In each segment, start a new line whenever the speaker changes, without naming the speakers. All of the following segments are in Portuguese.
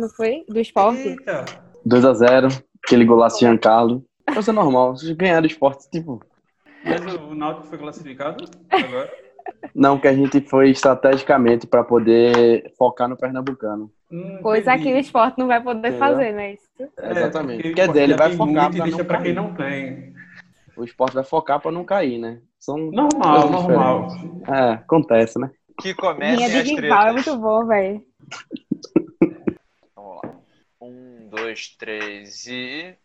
não foi? Do esporte?
Eita.
2x0, aquele golaço de Giancarlo. Coisa normal, vocês ganharam o esporte, tipo.
Mas o Náutico foi classificado agora?
Não, que a gente foi estrategicamente para poder focar no Pernambucano.
Hum,
Coisa
entendi.
que o esporte não vai poder
Entendeu?
fazer, né? Isso.
É,
Exatamente.
porque
Quer dizer, ele vai focar pra
deixa
não
pra quem
cair.
não tem.
O esporte vai focar para não cair, né? São
Normal, normal.
É, acontece, né?
Que
Linha
comecem
de rival é muito bom, velho.
Um, dois, três e.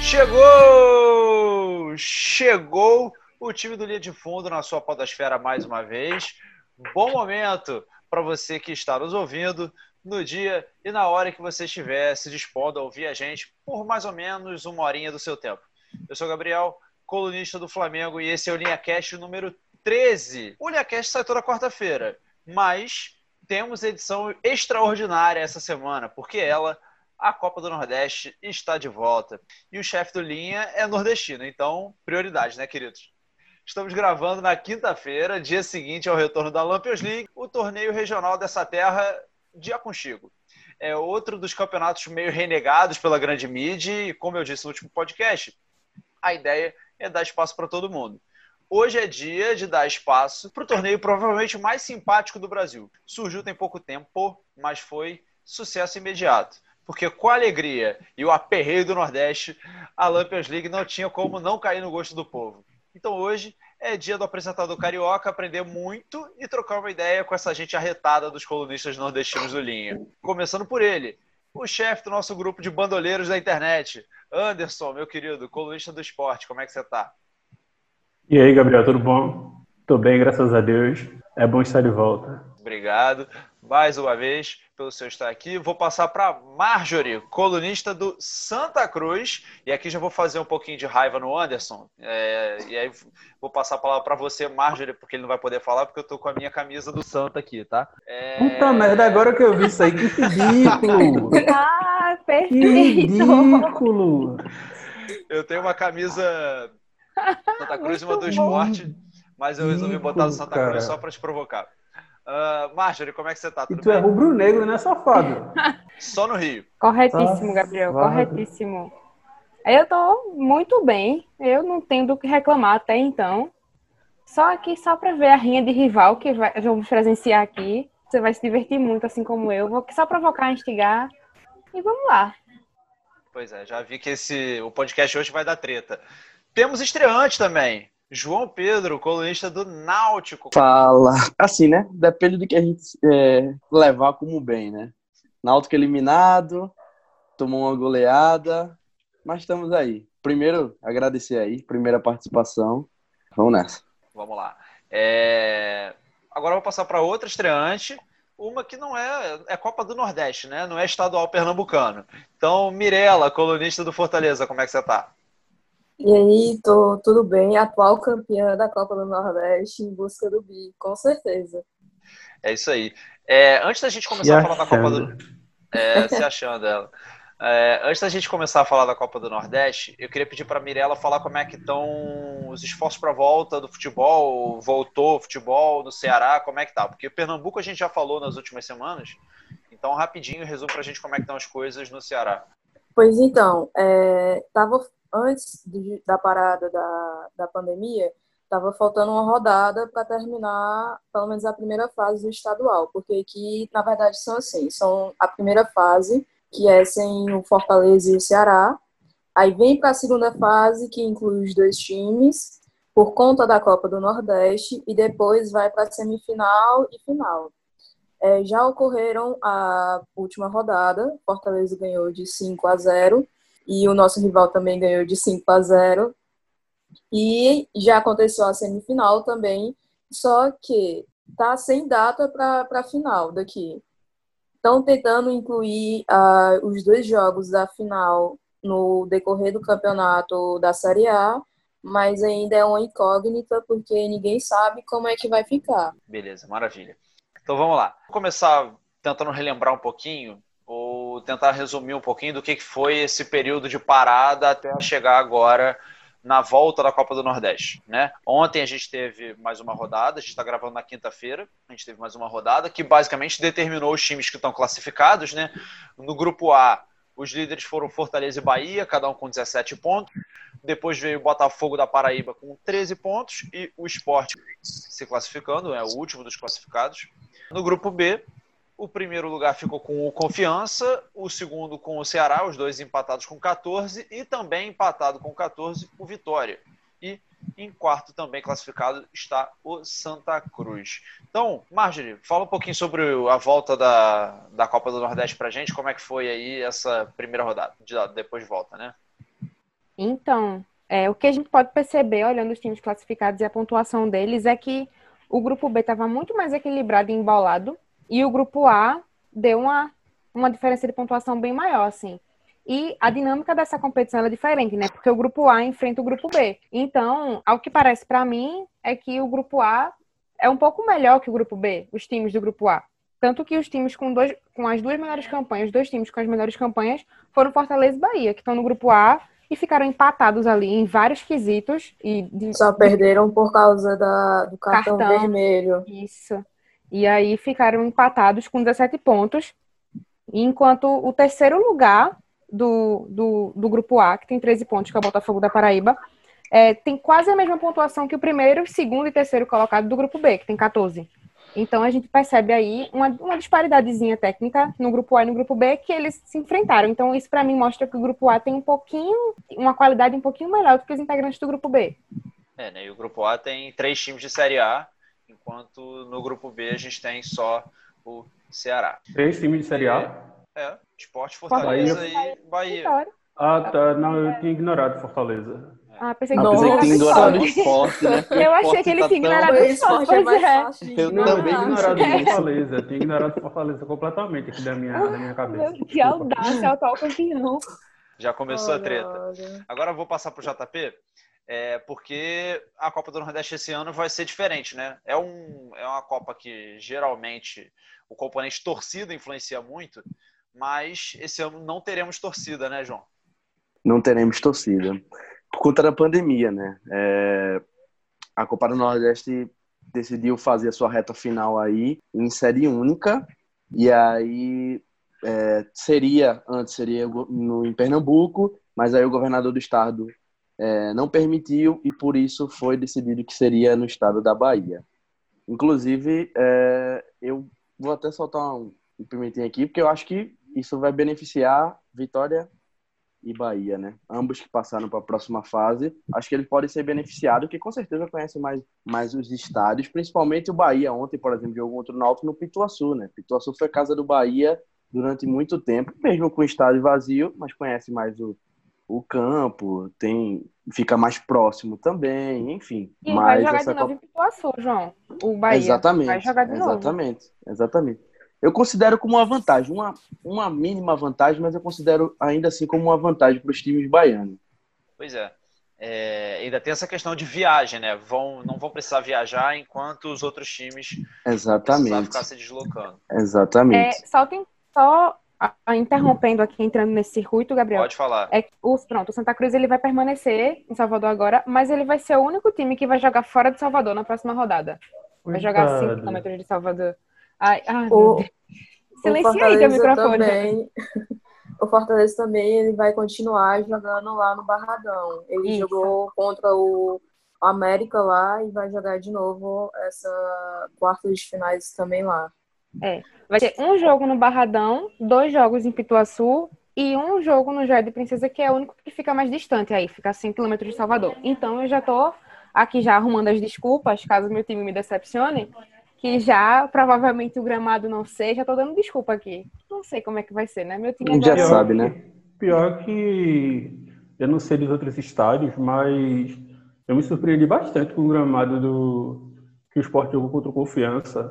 Chegou! Chegou o time do Linha de Fundo na sua podosfera mais uma vez. Bom momento para você que está nos ouvindo no dia e na hora que você estiver se dispondo a ouvir a gente por mais ou menos uma horinha do seu tempo. Eu sou o Gabriel, colunista do Flamengo, e esse é o Linha Cast número 13. O Linha Cast sai toda quarta-feira, mas temos edição extraordinária essa semana, porque ela, a Copa do Nordeste, está de volta. E o chefe do Linha é nordestino, então prioridade, né, queridos? Estamos gravando na quinta-feira, dia seguinte ao retorno da Lampions League, o torneio regional dessa terra de Aconchego. É outro dos campeonatos meio renegados pela grande mídia e, como eu disse no último podcast, a ideia é dar espaço para todo mundo. Hoje é dia de dar espaço para o torneio provavelmente mais simpático do Brasil. Surgiu tem pouco tempo, mas foi sucesso imediato. Porque com a alegria e o aperreio do Nordeste, a Lampions League não tinha como não cair no gosto do povo. Então hoje é dia do apresentador carioca aprender muito e trocar uma ideia com essa gente arretada dos colunistas nordestinos do Linha. Começando por ele, o chefe do nosso grupo de bandoleiros da internet, Anderson, meu querido, colunista do esporte, como é que você tá?
E aí, Gabriel, tudo bom? Tô bem, graças a Deus. É bom estar de volta.
Obrigado mais uma vez pelo seu estar aqui. Vou passar para Marjorie, colunista do Santa Cruz. E aqui já vou fazer um pouquinho de raiva no Anderson. É, e aí vou passar a palavra para você, Marjorie, porque ele não vai poder falar, porque eu tô com a minha camisa do Santa aqui, tá? É...
Puta merda, agora que eu vi isso aí, que ridículo!
Ah,
Que
perfeito!
ridículo!
Eu tenho uma camisa Santa Cruz e uma do esporte, mas eu resolvi botar do Santa
Cara.
Cruz só para te provocar. Uh, Marjorie, como é que você tá?
E
Tudo
tu é
bem?
rubro-negro, né, safado?
Só no Rio.
Corretíssimo, Gabriel,
vaga.
corretíssimo. Eu tô muito bem, eu não tenho do que reclamar até então. Só aqui, só pra ver a rinha de rival que vai, vamos presenciar aqui. Você vai se divertir muito, assim como eu. Vou só provocar, instigar. E vamos lá.
Pois é, já vi que esse, o podcast hoje vai dar treta. Temos estreante também. João Pedro, colunista do Náutico.
Fala. Assim, né? Depende do que a gente é, levar como bem, né? Náutico eliminado, tomou uma goleada, mas estamos aí. Primeiro, agradecer aí, primeira participação. Vamos nessa.
Vamos lá. É, Agora eu vou passar para outra estreante, uma que não é, é Copa do Nordeste, né? Não é estadual pernambucano. Então, Mirela, colunista do Fortaleza, como é que você tá?
E aí, tô tudo bem, atual campeã da Copa do Nordeste em busca do bi, com certeza.
É isso aí. É, antes da gente começar a falar da Copa do. É, se achando ela. É, antes da gente começar a falar da Copa do Nordeste, eu queria pedir para a Mirella falar como é que estão os esforços para a volta do futebol, voltou o futebol no Ceará, como é que tá? Porque Pernambuco a gente já falou nas últimas semanas, então rapidinho resume para a gente como é que estão as coisas no Ceará.
Pois então, é, tava antes de- da parada da, da pandemia, tava faltando uma rodada para terminar, pelo menos a primeira fase do estadual, porque aqui, na verdade, são assim, são a primeira fase, que é sem o Fortaleza e o Ceará, aí vem para a segunda fase, que inclui os dois times, por conta da Copa do Nordeste, e depois vai para a semifinal e final. É, já ocorreram a última rodada, Fortaleza ganhou de 5 a 0 e o nosso rival também ganhou de 5 a 0. E já aconteceu a semifinal também, só que tá sem data para a final daqui. Estão tentando incluir ah, os dois jogos da final no decorrer do campeonato da Série A, mas ainda é uma incógnita porque ninguém sabe como é que vai ficar.
Beleza, maravilha. Então vamos lá. Vou começar tentando relembrar um pouquinho. Tentar resumir um pouquinho do que foi esse período de parada até chegar agora na volta da Copa do Nordeste. Né? Ontem a gente teve mais uma rodada, a gente está gravando na quinta-feira, a gente teve mais uma rodada que basicamente determinou os times que estão classificados. Né? No grupo A, os líderes foram Fortaleza e Bahia, cada um com 17 pontos. Depois veio o Botafogo da Paraíba com 13 pontos e o Esporte se classificando, é o último dos classificados. No grupo B, o primeiro lugar ficou com o Confiança, o segundo com o Ceará, os dois empatados com 14, e também empatado com 14 o Vitória. E em quarto também classificado está o Santa Cruz. Então, Marjorie, fala um pouquinho sobre a volta da, da Copa do Nordeste pra gente, como é que foi aí essa primeira rodada, de, depois de volta, né?
Então, é, o que a gente pode perceber olhando os times classificados e a pontuação deles é que o grupo B estava muito mais equilibrado e embolado, e o grupo A deu uma, uma diferença de pontuação bem maior, assim. E a dinâmica dessa competição é diferente, né? Porque o grupo A enfrenta o grupo B. Então, ao que parece para mim, é que o grupo A é um pouco melhor que o grupo B, os times do grupo A. Tanto que os times com, dois, com as duas melhores campanhas, os dois times com as melhores campanhas, foram Fortaleza e Bahia, que estão no grupo A e ficaram empatados ali em vários quesitos. E
de, Só perderam por causa da, do cartão, cartão vermelho.
Isso. E aí ficaram empatados com 17 pontos, enquanto o terceiro lugar do, do, do grupo A, que tem 13 pontos, que é o Botafogo da Paraíba, é, tem quase a mesma pontuação que o primeiro, segundo e terceiro colocado do grupo B, que tem 14. Então a gente percebe aí uma, uma disparidadezinha técnica no grupo A e no grupo B que eles se enfrentaram. Então isso para mim mostra que o grupo A tem um pouquinho, uma qualidade um pouquinho melhor do que os integrantes do grupo B.
É, né? E o grupo A tem três times de Série A, enquanto no grupo B a gente tem só o Ceará.
Três times de Série A?
É, Esporte, Fortaleza Bahia. e Bahia.
Ah, tá. Não, eu tinha ignorado Fortaleza.
Ah, pensei que, Nossa, tinha ignorado
o esporte, né?
Eu achei que ele tinha ignorado o esporte,
é
mais é.
fácil. Eu também ignorado
o Fortaleza. Eu tinha ignorado o Fortaleza completamente aqui da minha, da minha cabeça.
Que audácia, atual campeão.
Já começou a treta. Agora eu vou passar pro JP. É, porque a Copa do Nordeste esse ano vai ser diferente, né? É, um, é uma Copa que geralmente o componente torcida influencia muito, mas esse ano não teremos torcida, né, João?
Não teremos torcida. Por conta da pandemia, né? É, a Copa do Nordeste decidiu fazer a sua reta final aí em série única, e aí é, seria, antes seria no, em Pernambuco, mas aí o governador do estado é, não permitiu e por isso foi decidido que seria no estado da Bahia. Inclusive, é, eu vou até soltar um, pimentinho aqui, porque eu acho que isso vai beneficiar Vitória e Bahia, né? Ambos que passaram para a próxima fase. Acho que eles podem ser beneficiados, que com certeza conhecem mais, mais os estádios, principalmente o Bahia. Ontem, por exemplo, jogou outro Náutico no Pituaçu, né? Pituaçu foi casa do Bahia durante muito tempo, mesmo com o estádio vazio, mas conhece mais o, o campo, tem fica mais próximo também, enfim.
E
mas
vai jogar de novo Copa... em Pituaçu, João. O Bahia
exatamente,
vai jogar de
novo. Exatamente, exatamente eu considero como uma vantagem, uma, uma mínima vantagem, mas eu considero ainda assim como uma vantagem para os times baianos.
Pois é. é. Ainda tem essa questão de viagem, né? Vão, não vão precisar viajar enquanto os outros times
Exatamente.
vão ficar se deslocando.
Exatamente.
É, só, tem, só interrompendo aqui, entrando nesse circuito, Gabriel.
Pode falar.
É, o, pronto, o Santa Cruz ele vai permanecer em Salvador agora, mas ele vai ser o único time que vai jogar fora de Salvador na próxima rodada. Vai jogar 5 km de Salvador. Ai, ai, o, Silencia aí teu microfone. Também,
o Fortaleza também ele vai continuar jogando lá no Barradão. Ele Isso. jogou contra o América lá e vai jogar de novo essa quarta de finais também lá.
É. Vai ter um jogo no Barradão, dois jogos em Pituaçu e um jogo no Jardim Princesa, que é o único que fica mais distante aí, fica a 5 km de Salvador. Então eu já tô aqui já arrumando as desculpas, caso meu time me decepcione, que já provavelmente o gramado não seja. Tô dando desculpa aqui. Não sei como é que vai ser, né? Meu time.
Já sabe, né?
Pior que eu não sei dos outros estádios, mas eu me surpreendi bastante com o gramado do que o esporte jogou contra o Confiança.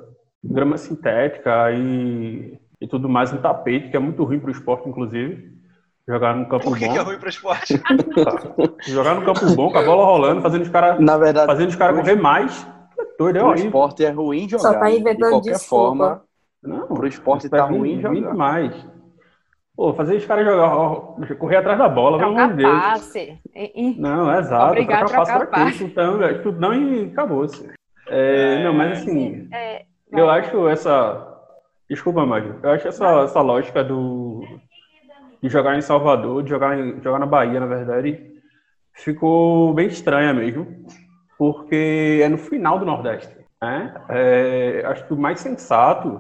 Grama sintética e, e tudo mais, um tapete, que é muito ruim para o esporte, inclusive. Jogar no campo
Por que
bom.
Que é ruim para o esporte?
Jogar no campo bom, com a bola rolando, fazendo os caras fazendo os caras correr mais
doido, é o esporte é ruim jogar. Só
tá inventando
de qualquer
desculpa.
forma. Não, pro esporte tá ruim jogar.
demais. Pô, fazer os caras jogar, correr atrás da bola, pelo amor de Deus.
Passe.
Não, é exato.
Obrigado,
trocar passe. Chutão, velho, chutão e acabou-se. É, não, mas assim,
É,
eu acho essa. Desculpa, Mário. Eu acho essa, essa lógica do de jogar em Salvador, de jogar, em- jogar na Bahia, na verdade, ficou bem estranha mesmo, porque é no final do Nordeste. Né? É, acho que o mais sensato,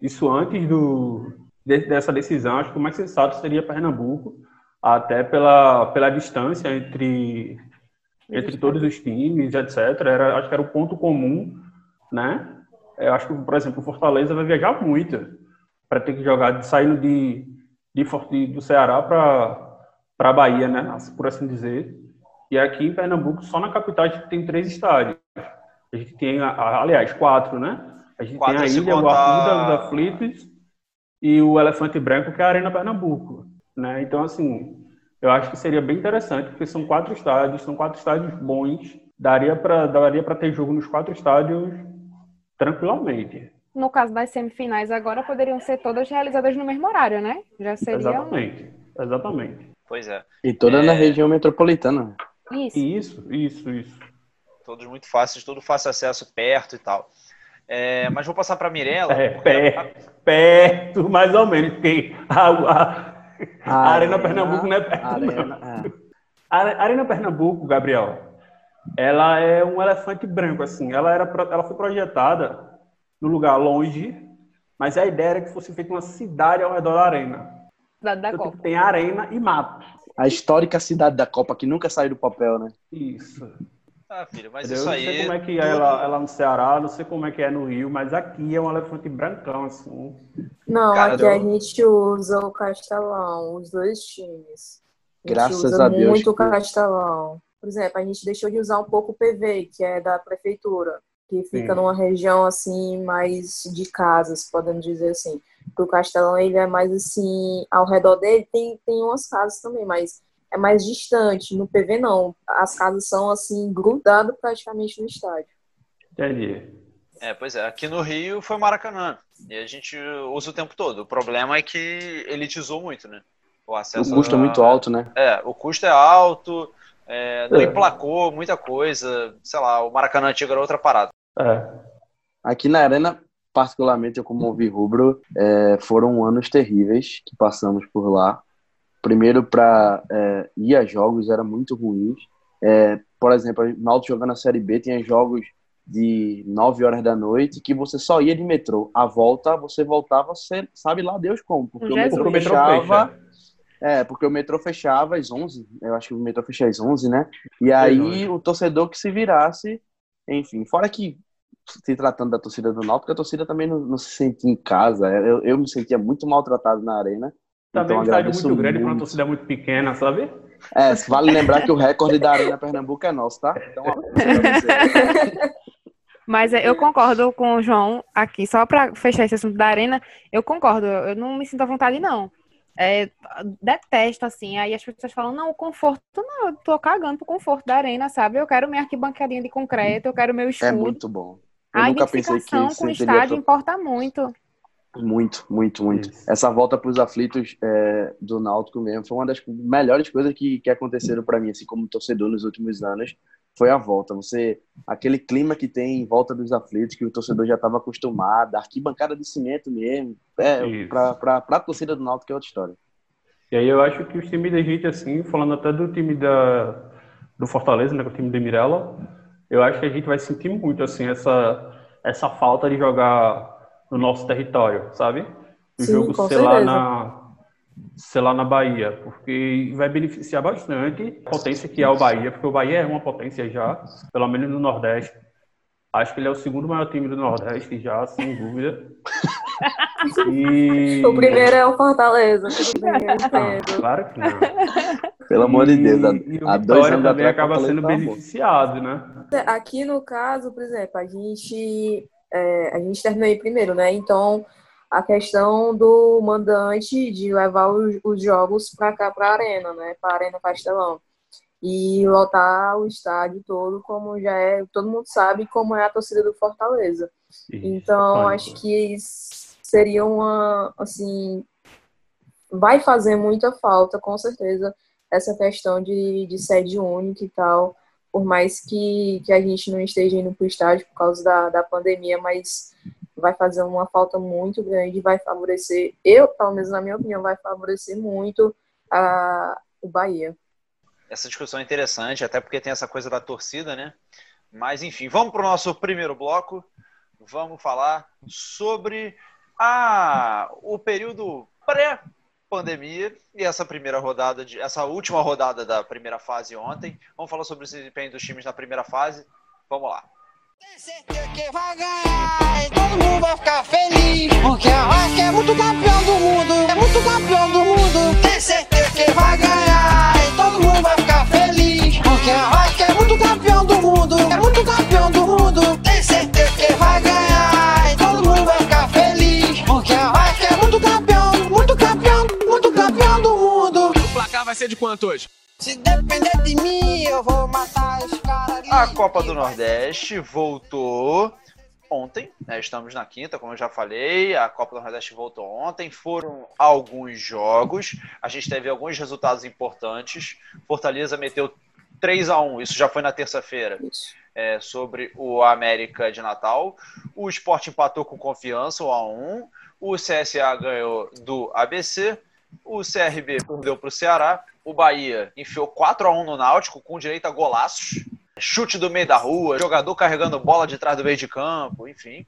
isso antes do, de- dessa decisão, acho que o mais sensato seria Pernambuco, até pela, pela distância entre, entre todos os times, etc. Era, acho que era o ponto comum, né? Eu acho que, por exemplo, o Fortaleza vai viajar muito para ter que jogar saindo de, de, do Ceará para para Bahia, né? Por assim dizer. E aqui em Pernambuco, só na capital, a gente tem três estádios. A gente tem, a- a- aliás, quatro, né? A gente
Quatro
tem a Ilha, o Arruda, os Aflitos e o Elefante Branco, que é a Arena Pernambuco, né? Então, assim, eu acho que seria bem interessante, porque são quatro estádios, são quatro estádios bons. Daria para daria para ter jogo nos quatro estádios tranquilamente.
no caso das semifinais, agora poderiam ser todas realizadas no mesmo horário, né? Já seria um-
Exatamente. Exatamente.
Pois é.
E toda na
É.
região metropolitana.
isso.
Isso, isso, isso.
Todos muito fáceis, todo fácil acesso perto e tal. É, mas vou passar para Mirella.
É, perto, perto, mais ou menos, porque a, a- a Arena Pernambuco não é perto, não.
Arena, é.
A Are- Arena Pernambuco, Gabriel, ela é um elefante branco, assim. Ela, era, ela foi projetada num lugar longe, mas a ideia era que fosse feita uma cidade ao redor da arena.
Cidade da
Então,
Copa.
tipo, tem arena e mato.
A histórica cidade da Copa que nunca saiu do papel, né?
Isso.
Ah, filho, mas
Entendeu?
isso
Eu
aí.
não sei como é que é lá, é lá no Ceará, não sei como é que é no Rio, mas aqui é um elefante brancão, assim.
Não,
Cara,
aqui
eu-
a gente usa o Castelão, os dois times. A gente
Graças
usa
a Deus
muito o
que-
Castelão. Por exemplo, a gente deixou de usar um pouco o PV, que é da prefeitura, que fica
Sim.
numa região assim mais de casas, podemos dizer assim. Porque o Castelão ele é mais assim, ao redor dele tem tem umas casas também, mas é mais distante. No PV não, as casas são assim grudadas praticamente no estádio.
Entendi.
É, pois é. Aqui no Rio foi Maracanã. E a gente usa o tempo todo. O problema é que elitizou muito, né? O
O
acesso
custo é
a-
muito alto, né?
É, o custo é alto, é, não
É.
emplacou muita coisa. Sei lá, o Maracanã antigo era outra parada.
É.
Aqui na Arena, particularmente, eu como ouvi rubro, é, foram anos terríveis que passamos por lá. Primeiro, para ir a jogos era muito ruim. É, por exemplo, o Náutico jogando a Série B tinha jogos de 9 horas da noite que você só ia de metrô. A volta, você voltava, você sabe lá Deus como, porque o metrô
o metrô
fechava...
fecha.
É, porque o metrô fechava às 11, eu acho que o metrô fecha às 11, né? E aí o torcedor que se virasse, enfim, fora que se tratando da torcida do Náutico, a torcida também não, não se sentia em casa, eu, eu me sentia muito maltratado na arena.
Também
então
um estádio muito grande para uma torcida muito pequena, sabe?
É, vale lembrar que o recorde da Arena Pernambuco é nosso, tá? Então, abraço pra você.
Mas é, eu concordo com o João aqui, só para fechar esse assunto da arena, eu concordo, eu não me sinto à vontade, não. É, detesto, assim, aí as pessoas falam, não, o conforto, não, eu tô cagando pro conforto da arena, sabe? Eu quero minha arquibancadinha de concreto, eu quero meu
É
escudo.
muito bom. Eu
a
nunca pensei que isso
com o estádio importa muito.
Muito, muito, muito.
Isso.
Essa volta para os aflitos é, do Náutico mesmo foi uma das melhores coisas que, que aconteceram para mim, assim como torcedor nos últimos anos, foi a volta. Você, aquele clima que tem em volta dos aflitos, que o torcedor já estava acostumado, a arquibancada de cimento mesmo, é, para a torcida do Náutico é outra história.
E aí eu acho que os times da gente, assim, falando até do time da, do Fortaleza, né, que é o time de Mirella, eu acho que a gente vai sentir muito, assim, essa, essa falta de jogar no nosso território, sabe? O
Sim,
jogo
com
ser lá,
certeza.
na, ser lá na Bahia, porque vai beneficiar bastante a potência que é o Bahia, porque o Bahia é uma potência já, pelo menos no Nordeste. Acho que ele é o segundo maior time do Nordeste já, sem dúvida. E...
O primeiro é o Fortaleza,
Ah, claro que não.
Pelo amor de Deus,
E o
há dois anos
também acaba sendo beneficiado, né?
Aqui no caso, por exemplo, a gente, é, a gente terminou aí primeiro, né? Então, a questão do mandante de levar os, os jogos para cá, para a Arena, né? Para a Arena Castelão. E lotar o estádio todo, como já é, todo mundo sabe como é a torcida do Fortaleza. Então,
Isso,
acho que isso seria uma, assim, vai fazer muita falta, com certeza, essa questão de, de sede única e tal, por mais que, que a gente não esteja indo para o estádio por causa da, da pandemia, mas vai fazer uma falta muito grande, vai favorecer, eu, pelo menos na minha opinião, vai favorecer muito a, o Bahia.
Essa discussão é interessante, até porque tem essa coisa da torcida, né? Mas enfim, vamos para o nosso primeiro bloco. Vamos falar sobre a, o período pré pandemia e essa primeira rodada, de, essa última rodada da primeira fase ontem. Vamos falar sobre o desempenho dos times na primeira fase. Vamos lá. Tem certeza que vai ganhar mundo vai ficar feliz. Porque a Vasco é muito campeão do mundo, é muito campeão do mundo. Tem certeza que vai ganhar e todo mundo vai ficar feliz. Porque a Vasco é muito campeão do mundo, é muito campeão do mundo. Tem certeza que vai ganhar e todo mundo vai ficar feliz. Porque a Vasco é muito campeão, muito campeão, muito campeão do mundo. O placar vai ser de quanto hoje? Se depender de mim, eu vou matar os caras. A Copa do Nordeste voltou ontem, né? Estamos na quinta, como eu já falei. A Copa do Nordeste voltou ontem. Foram alguns jogos. A gente teve alguns resultados importantes. Fortaleza meteu 3 a 1 isso já foi na terça-feira, é, sobre o América de Natal. O Sport empatou com confiança, 1 a 1 O CSA ganhou do ABC. O CRB perdeu para o Ceará. O Bahia enfiou 4 a 1 no Náutico, com direito a golaços. Chute do meio da rua, jogador carregando bola de trás do meio de campo, enfim.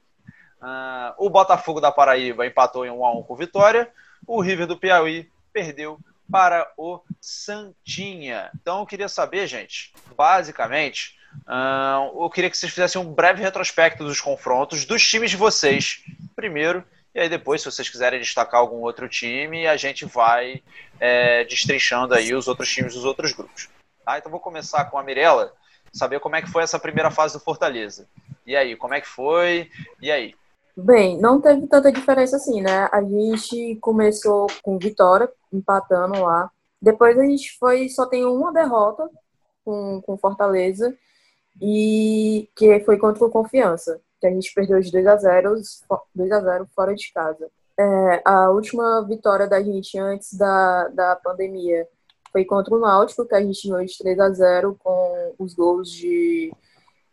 Uh, o Botafogo da Paraíba empatou em 1 a 1 com Vitória. O River do Piauí perdeu para o Santinha. Então eu queria saber, gente, basicamente, uh, eu queria que vocês fizessem um breve retrospecto dos confrontos dos times de vocês, primeiro, e aí depois, se vocês quiserem destacar algum outro time, a gente vai é, destrinchando aí os outros times dos outros grupos. Tá? Então vou começar com a Mirella, saber como é que foi essa primeira fase do Fortaleza. E aí, como é que foi? E aí?
Bem, não teve tanta diferença assim, né? A gente começou com vitória, empatando lá. Depois a gente foi, só tem uma derrota com, com Fortaleza, e que foi contra o Confiança que a gente perdeu de 2 a 0 2 a 0 fora de casa. É, a última vitória da gente antes da, da pandemia foi contra o Náutico, que a gente ganhou de 3 a 0 com os gols de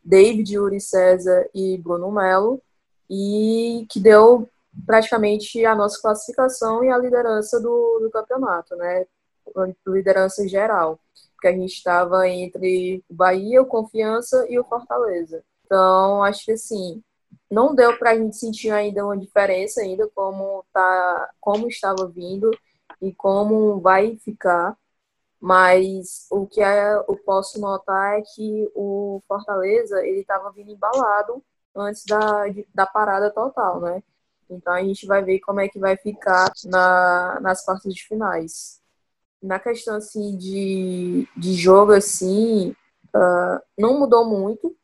David, Yuri César e Bruno Melo, e que deu praticamente a nossa classificação e a liderança do, do campeonato, né? Liderança geral, porque a gente estava entre o Bahia, o Confiança e o Fortaleza. Então, acho que assim, não deu para a gente sentir ainda uma diferença ainda como tá, como estava vindo e como vai ficar. Mas o que é, eu posso notar é que o Fortaleza ele estava vindo embalado antes da, da parada total, né? Então a gente vai ver como é que vai ficar na, nas partes de finais. Na questão assim de, de jogo assim, uh, não mudou muito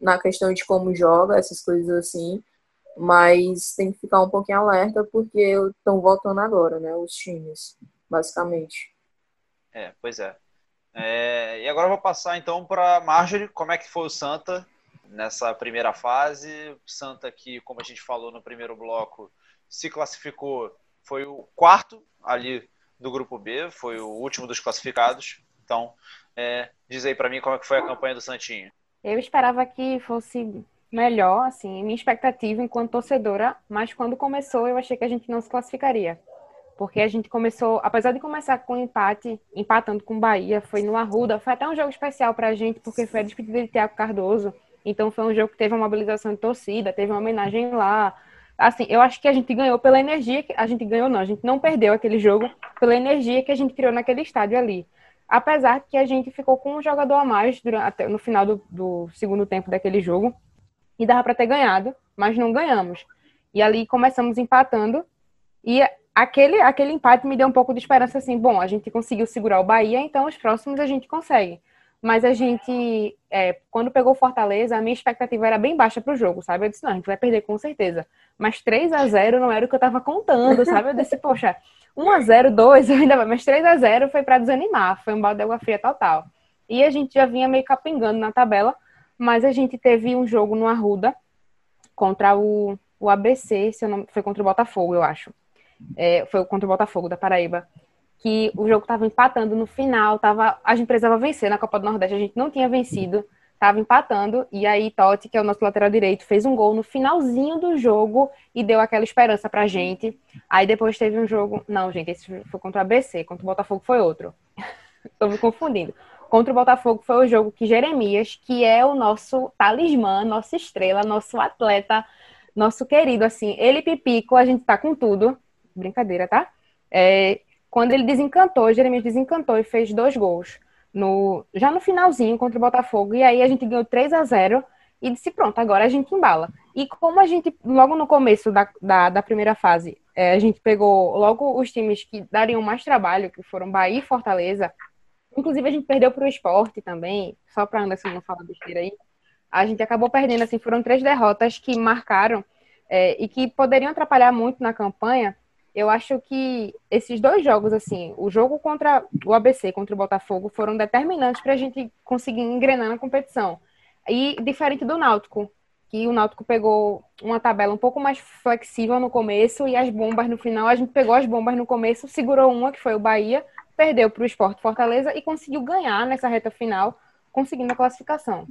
na questão de como joga, essas coisas assim. Mas tem que ficar um pouquinho alerta porque estão voltando agora, né? Os times, basicamente.
É, pois é. é e agora eu vou passar então para Marjorie, como é que foi o Santa nessa primeira fase. Santa que, como a gente falou no primeiro bloco, se classificou, foi o quarto ali do grupo B, foi o último dos classificados. Então, é, diz aí para mim como é que foi a campanha do Santinho.
Eu esperava que fosse melhor, assim, minha expectativa enquanto torcedora, mas quando começou eu achei que a gente não se classificaria. Porque a gente começou, apesar de começar com empate, empatando com o Bahia, foi no Arruda, foi até um jogo especial pra gente, porque foi a despedida de Thiago Cardoso. Então foi um jogo que teve uma mobilização de torcida, teve uma homenagem lá. Assim, eu acho que a gente ganhou pela energia, que a gente ganhou não, a gente não perdeu aquele jogo pela energia que a gente criou naquele estádio ali. Apesar que a gente ficou com um jogador a mais durante, no final do, do segundo tempo daquele jogo. E dava para ter ganhado, mas não ganhamos. E ali começamos empatando. E aquele, aquele empate me deu um pouco de esperança assim: bom, a gente conseguiu segurar o Bahia, então os próximos a gente consegue. Mas a gente, é, quando pegou Fortaleza, a minha expectativa era bem baixa para o jogo, sabe? Eu disse: não, a gente vai perder com certeza. Mas 3 a 0 não era o que eu estava contando, sabe? Eu disse: poxa, 1x0, 2, ainda vai, mas 3x0 foi para desanimar, foi um balde de água fria total. E a gente já vinha meio capengando na tabela, mas a gente teve um jogo no Arruda contra o, o ABC, se não, foi contra o Botafogo, eu acho. É, foi contra o Botafogo da Paraíba, que o jogo estava empatando no final, tava, a gente precisava vencer na Copa do Nordeste, a gente não tinha vencido, estava empatando, e aí Totti, que é o nosso lateral direito, fez um gol no finalzinho do jogo e deu aquela esperança pra gente. Aí depois teve um jogo. Não, gente, esse foi contra o ABC, contra o Botafogo foi outro. Estou me confundindo. Contra o Botafogo foi o jogo que Jeremias, que é o nosso talismã, nossa estrela, nosso atleta, nosso querido, assim, ele pipico, a gente tá com tudo. Brincadeira, tá? É, quando ele desencantou, Jeremias desencantou e fez dois gols. No, já no finalzinho contra o Botafogo, e aí a gente ganhou 3 a 0 e disse: pronto, agora a gente embala. E como a gente, logo no começo da, da, da primeira fase, é, a gente pegou logo os times que dariam mais trabalho, que foram Bahia e Fortaleza, inclusive a gente perdeu para o esporte também, só para Anderson não falar besteira aí, a gente acabou perdendo, assim, foram três derrotas que marcaram é, e que poderiam atrapalhar muito na campanha, eu acho que esses dois jogos, assim, o jogo contra o ABC, contra o Botafogo, foram determinantes para a gente conseguir engrenar na competição. E diferente do Náutico, que o Náutico pegou uma tabela um pouco mais flexível no começo e as bombas no final, a gente pegou as bombas no começo, segurou uma, que foi o Bahia, perdeu para o Esporte Fortaleza e conseguiu ganhar nessa reta final, conseguindo a classificação.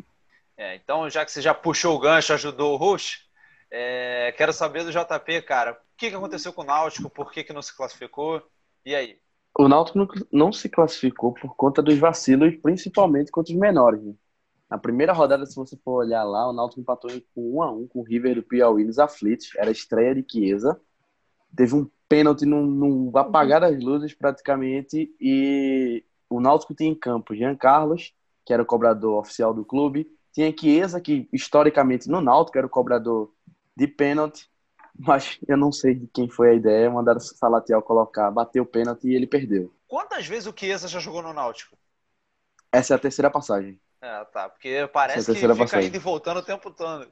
É, então, já que você já puxou o gancho, ajudou o Rush, é, quero saber do JP, cara. Que, que aconteceu com o Náutico? Por que, que não se classificou? E aí?
O Náutico não, se classificou por conta dos vacilos, principalmente contra os menores. Né? Na primeira rodada, se você for olhar lá, o Náutico empatou com 1 a 1 com o River do Piauí nos aflitos. Era a estreia de Chiesa. Teve um pênalti num, num apagar das luzes praticamente e o Náutico tinha em campo Jean Carlos, que era o cobrador oficial do clube, tinha Chiesa, que historicamente no Náutico era o cobrador de pênalti, mas eu não sei de quem foi a ideia. Mandaram o Salatiel colocar, bateu o pênalti e ele perdeu.
Quantas vezes o Chiesa já jogou no Náutico?
Essa é a terceira passagem.
É, tá. Porque parece é que fica passagem. indo e voltando o tempo todo.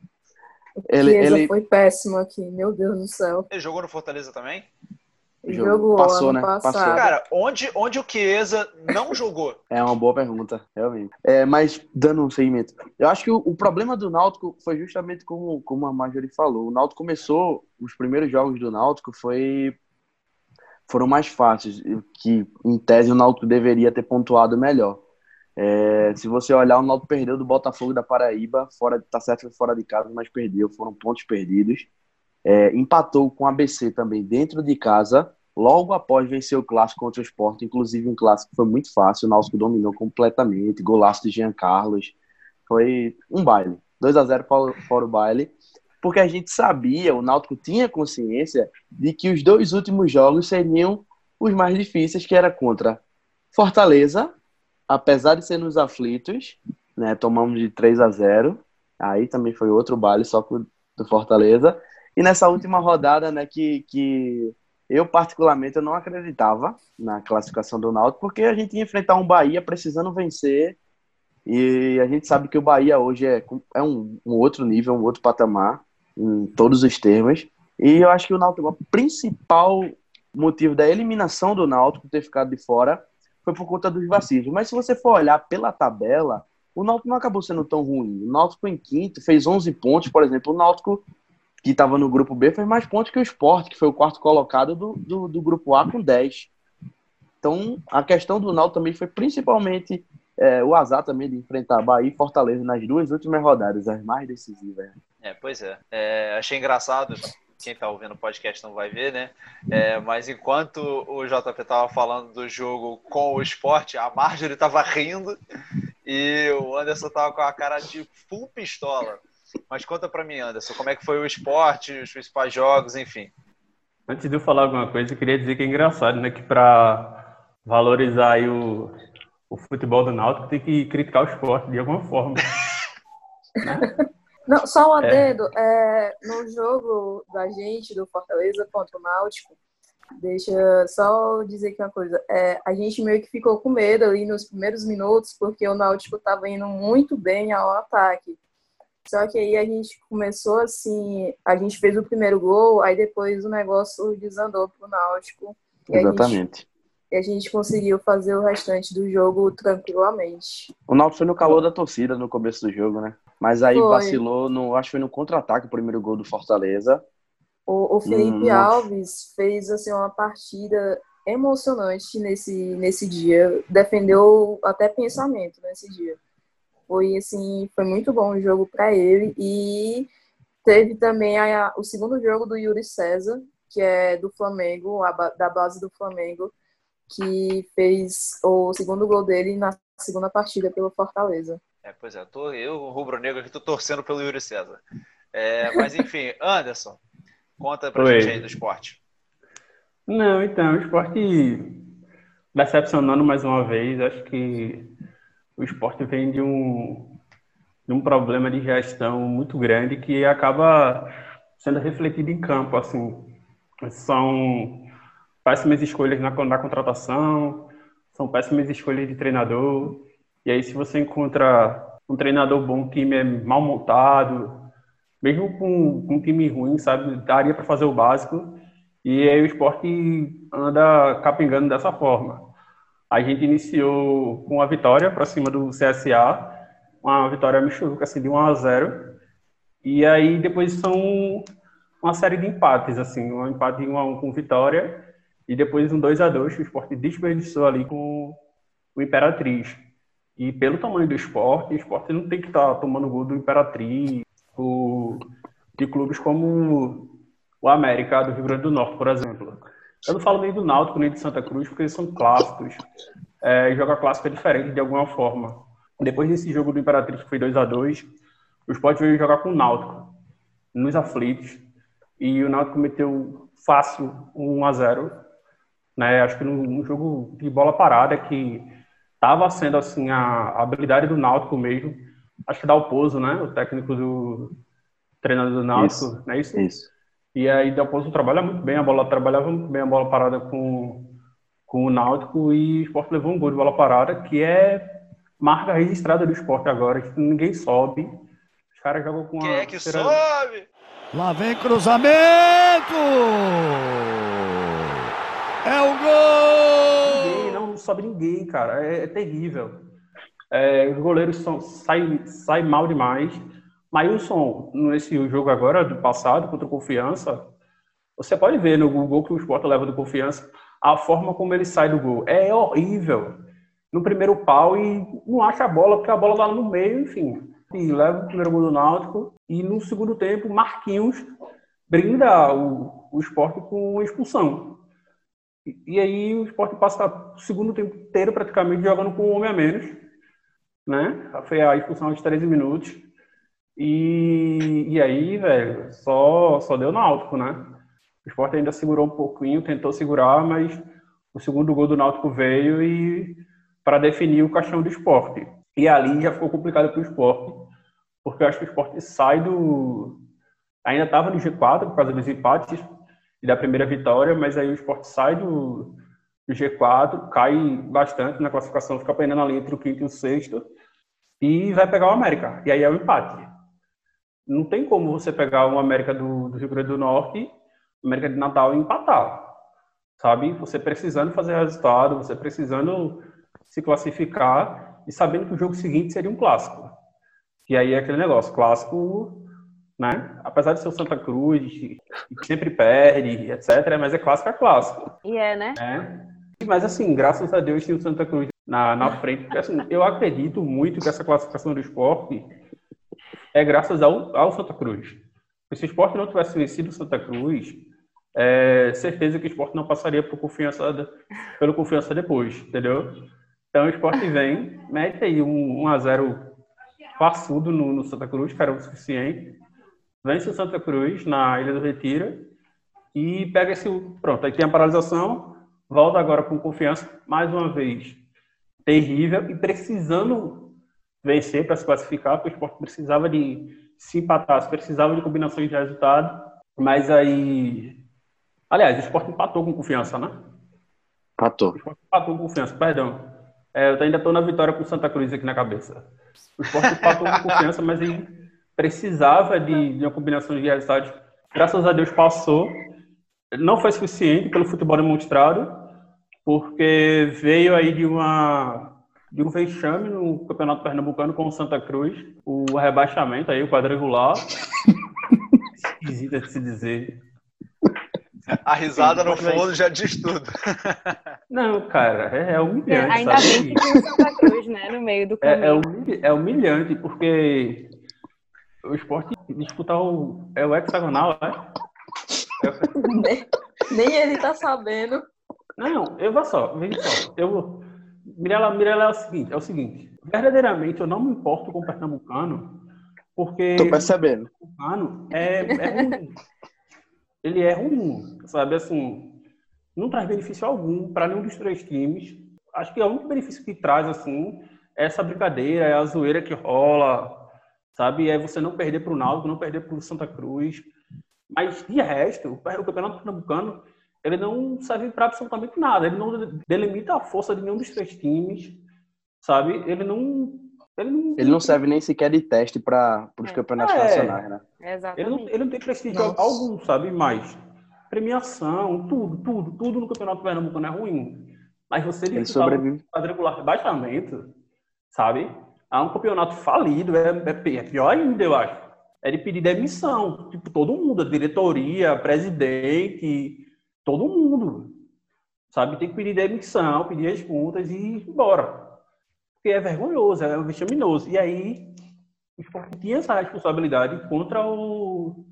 Ele, ele foi péssimo aqui, meu Deus do céu.
Ele jogou no Fortaleza também?
Jogou passou, né? Passado. Passou.
Cara, onde, onde o Chiesa não jogou?
É uma boa pergunta, realmente. É, mas, dando um seguimento, eu acho que o, o, problema do Náutico foi justamente como, como a Marjorie falou. O Náutico começou, os primeiros jogos do Náutico foi, foram mais fáceis, que em tese o Náutico deveria ter pontuado melhor. É, se você olhar, o Náutico perdeu do Botafogo da Paraíba, fora, tá certo fora de casa, mas perdeu, foram pontos perdidos. É, empatou com o ABC também dentro de casa, logo após vencer o clássico contra o Sport, inclusive um clássico que foi muito fácil, o Náutico dominou completamente, golaço de Jean Carlos, foi um baile, 2 a 0 fora o baile, porque a gente sabia, o Náutico tinha consciência de que os dois últimos jogos seriam os mais difíceis, que era contra Fortaleza, apesar de ser nos aflitos, né, tomamos de 3 a 0 aí também foi outro baile só do Fortaleza, e nessa última rodada, né, que, que eu, particularmente, eu não acreditava na classificação do Náutico, porque a gente ia enfrentar um Bahia precisando vencer, e a gente sabe que o Bahia hoje é, é um, um outro nível, um outro patamar, em todos os termos, e eu acho que o Náutico, o principal motivo da eliminação do Náutico ter ficado de fora foi por conta dos vacilos. Mas se você for olhar pela tabela, o Náutico não acabou sendo tão ruim. O Náutico em quinto fez 11 pontos, por exemplo. O Náutico que estava no grupo B, fez mais pontos que o Sport, que foi o quarto colocado do, do, do, grupo A com 10. Então, a questão do Náutico também foi principalmente é, o azar também de enfrentar Bahia e Fortaleza nas duas últimas rodadas, as mais decisivas.
É, pois é. é achei engraçado, quem está ouvindo o podcast não vai ver, né? É, mas enquanto o JP estava falando do jogo com o esporte, a Marjorie estava rindo e o Anderson estava com a cara de full pistola. Mas conta para mim, Anderson, como é que foi o esporte, os principais jogos, enfim.
Antes de eu falar alguma coisa, eu queria dizer que é engraçado, né? Que para valorizar o, o futebol do Náutico tem que criticar o esporte de alguma forma.
né? Não, só um adendo. É. É, no jogo da gente, do Fortaleza contra o Náutico, deixa só dizer aqui uma coisa. É, a gente meio que ficou com medo ali nos primeiros minutos, porque o Náutico estava indo muito bem ao ataque. Só que aí a gente começou assim, a gente fez o primeiro gol, aí depois o negócio desandou pro Náutico.
Exatamente. A gente,
e a gente conseguiu fazer o restante do jogo tranquilamente.
O Náutico foi no calor da torcida no começo do jogo, né? Mas aí foi. vacilou, no, acho que foi no contra-ataque o primeiro gol do Fortaleza.
O, o Felipe hum, Alves fez assim uma partida emocionante nesse nesse dia, defendeu até pensamento nesse dia. Foi assim, foi muito bom o jogo para ele e teve também a, o segundo jogo do Yuri César, que é do Flamengo, a, da base do Flamengo, que fez o segundo gol dele na segunda partida pelo Fortaleza.
É, pois é, tô, eu, o rubro-negro aqui, tô torcendo pelo Yuri César. É, mas enfim, Anderson, conta pra Oi. gente aí do esporte.
Não, então, o esporte decepcionando mais uma vez, acho que o esporte vem de um, de um problema de gestão muito grande que acaba sendo refletido em campo, assim. São péssimas escolhas na, na contratação, são péssimas escolhas de treinador, e aí se você encontra um treinador bom, o time é mal montado, mesmo com, com um time ruim, sabe, daria para fazer o básico, e aí o esporte anda capengando dessa forma. A gente iniciou com a vitória para cima do CSA, uma vitória michuruca, assim, de 1 a 0. E aí depois são uma série de empates, assim, um empate em 1 a 1 com vitória e depois um 2 a 2 que o esporte desperdiçou ali com o Imperatriz. E pelo tamanho do esporte, o esporte não tem que estar tá tomando gol do Imperatriz, o, de clubes como o América do Rio Grande do Norte, por exemplo. Eu não falo nem do Náutico, nem de Santa Cruz, porque eles são clássicos. É, jogar clássico é diferente de alguma forma. Depois desse jogo do Imperatriz, que foi 2 a 2 o Sport veio jogar com o Náutico, nos aflitos. E o Náutico meteu fácil 1 a 0 né? Acho que num, jogo de bola parada que estava sendo assim a, habilidade do Náutico mesmo. Acho que dá o pouso, né? O técnico do treinador do Náutico, isso, não é isso?
Isso.
E aí Dalpozo trabalha muito bem, a bola trabalhava muito bem a bola parada com, com o Náutico e o Sport levou um gol de bola parada, que é marca registrada do esporte agora, que ninguém sobe. Os caras jogam com
Quem a. Quem é que terceira... sobe?
Lá vem cruzamento! É o gol!
Ninguém, não sobe ninguém, cara. É, é terrível. É, os goleiros são, saem, saem mal demais. Mailson, nesse jogo agora, do passado, contra o Confiança, você pode ver no gol que o Sport leva do Confiança, a forma como ele sai do gol. É horrível. No primeiro pau e não acha a bola, porque a bola lá no meio, enfim. E leva o primeiro gol do Náutico. E no segundo tempo, Marquinhos brinda o, o esporte com expulsão. E, e aí o esporte passa o segundo tempo inteiro praticamente jogando com um homem a menos. Né? Foi a expulsão aos 13 minutos. E, e aí, velho, só, só deu Náutico, né? O esporte ainda segurou um pouquinho, tentou segurar, mas o segundo gol do Náutico veio e para definir o caixão do esporte. E ali já ficou complicado para o esporte, porque eu acho que o esporte sai do. Ainda estava no G4 por causa dos empates e da primeira vitória, mas aí o esporte sai do, do G4, cai bastante na classificação, fica apenas ali entre o quinto e o sexto, e vai pegar o América. E aí é o empate não tem como você pegar uma América do, do Rio Grande do Norte, América de Natal e empatar, sabe? Você precisando fazer resultado, você precisando se classificar e sabendo que o jogo seguinte seria um clássico. E aí é aquele negócio, clássico, né? Apesar de ser o Santa Cruz, que sempre perde, etc., mas é clássico é clássico.
E é, né?
É. Mas assim, graças a Deus tem o Santa Cruz na, na frente, porque assim, eu acredito muito que essa classificação do esporte é graças ao, ao Santa Cruz. Se o esporte não tivesse vencido o Santa Cruz, é certeza que o esporte não passaria por confiança, pelo confiança depois, entendeu? Então o esporte vem, mete aí um 1x0 passudo no, no, Santa Cruz, que era o suficiente, vence o Santa Cruz na Ilha do Retiro e pega esse. Pronto, aí tem a paralisação, volta agora com confiança, mais uma vez, terrível e precisando vencer para se classificar, porque o esporte precisava de se empatar, precisava de combinações de resultado, mas aí. Aliás, o esporte empatou com confiança, né?
Empatou.
O esporte empatou com confiança, perdão. É, eu ainda estou na vitória com Santa Cruz aqui na cabeça. O esporte empatou com confiança, mas ele precisava de, de uma combinação de resultados. Graças a Deus passou. Não foi suficiente pelo futebol demonstrado, porque veio aí de uma de um vexame no Campeonato Pernambucano com o Santa Cruz, o rebaixamento aí, o quadrangular. Esquisito de se dizer.
A risada no fundo já diz tudo.
Não, cara, é, é humilhante,
Ainda
sabe?
bem que tem o Santa Cruz, né? No meio do
É, é,
caminho.
humilha- é humilhante, porque o esporte disputar o, é o hexagonal, né? É-
Nem, nem ele tá sabendo.
Não, eu vou só, veja só. Eu Mirela, Mirela é o seguinte, é o seguinte. Verdadeiramente, eu não me importo com o pernambucano, porque
Tô percebendo.
o pernambucano é, é ruim. Ele é ruim, sabe? Assim, não traz benefício algum para nenhum dos três times. Acho que o único benefício que traz, assim, é essa brincadeira, é a zoeira que rola, sabe? É você não perder para o Náutico, não perder para o Santa Cruz. Mas, de resto, o campeonato pernambucano, ele não serve para absolutamente nada. Ele não delimita a força de nenhum dos três times, sabe? Ele não... Ele não,
Ele não serve nem sequer de teste para os
É.
campeonatos
É.
nacionais, né?
Ele não,
Exatamente.
ele não tem prestígio
Nossa.
algum, sabe? Mas premiação, tudo, tudo, tudo no Campeonato Pernambucano é ruim. Mas você
Ele
o
sobrevive.
quadrangular rebaixamento, sabe? É um campeonato falido, é, é é pior ainda, eu acho. É de pedir demissão. Tipo, todo mundo, a diretoria, presidente, todo mundo. Sabe? Tem que pedir demissão, pedir as contas e ir embora. Porque é vergonhoso, é vexaminoso. E aí, o esporte tinha essa responsabilidade contra o,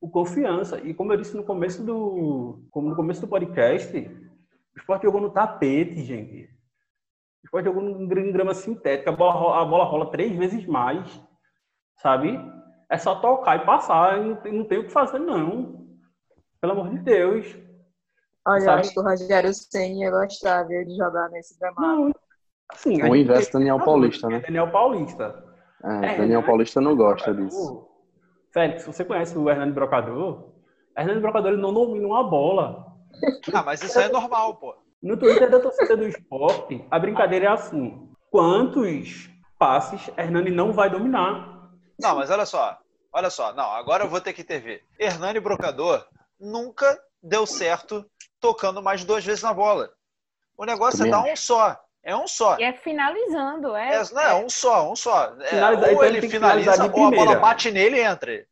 o confiança. E como eu disse no começo do, como no começo do podcast, o esporte jogou no tapete, gente. O esporte jogou em gra- em grama sintética, a bola, a bola rola três vezes mais, sabe? É só tocar e passar, não tem, não tem o que fazer, não. Pelo amor de Deus.
Olha, eu
Sabe?
acho que o Rogério Senna ia gostar viu, de jogar nesse gramado.
Não, assim...
O inverso
tem-
Daniel Paulista, né?
Daniel Paulista.
É,
É,
Daniel
né?
Paulista não gosta disso.
Félix, você conhece o Hernando Brocador? Hernando Brocador ele não domina uma bola.
Ah, mas isso aí é normal, pô.
No Twitter da torcida do esporte, a brincadeira é assim: quantos passes Hernani não vai dominar?
Não, mas olha só. Olha só. Não, agora eu vou ter que intervir. Hernani Brocador nunca deu certo tocando mais de duas vezes na bola. O negócio
Também
é dar um só. É um só.
E é finalizando, é.
É, não, é um só, um só. É, ou
então
ele finaliza, ou a bola
primeira.
bate nele e entra.
é-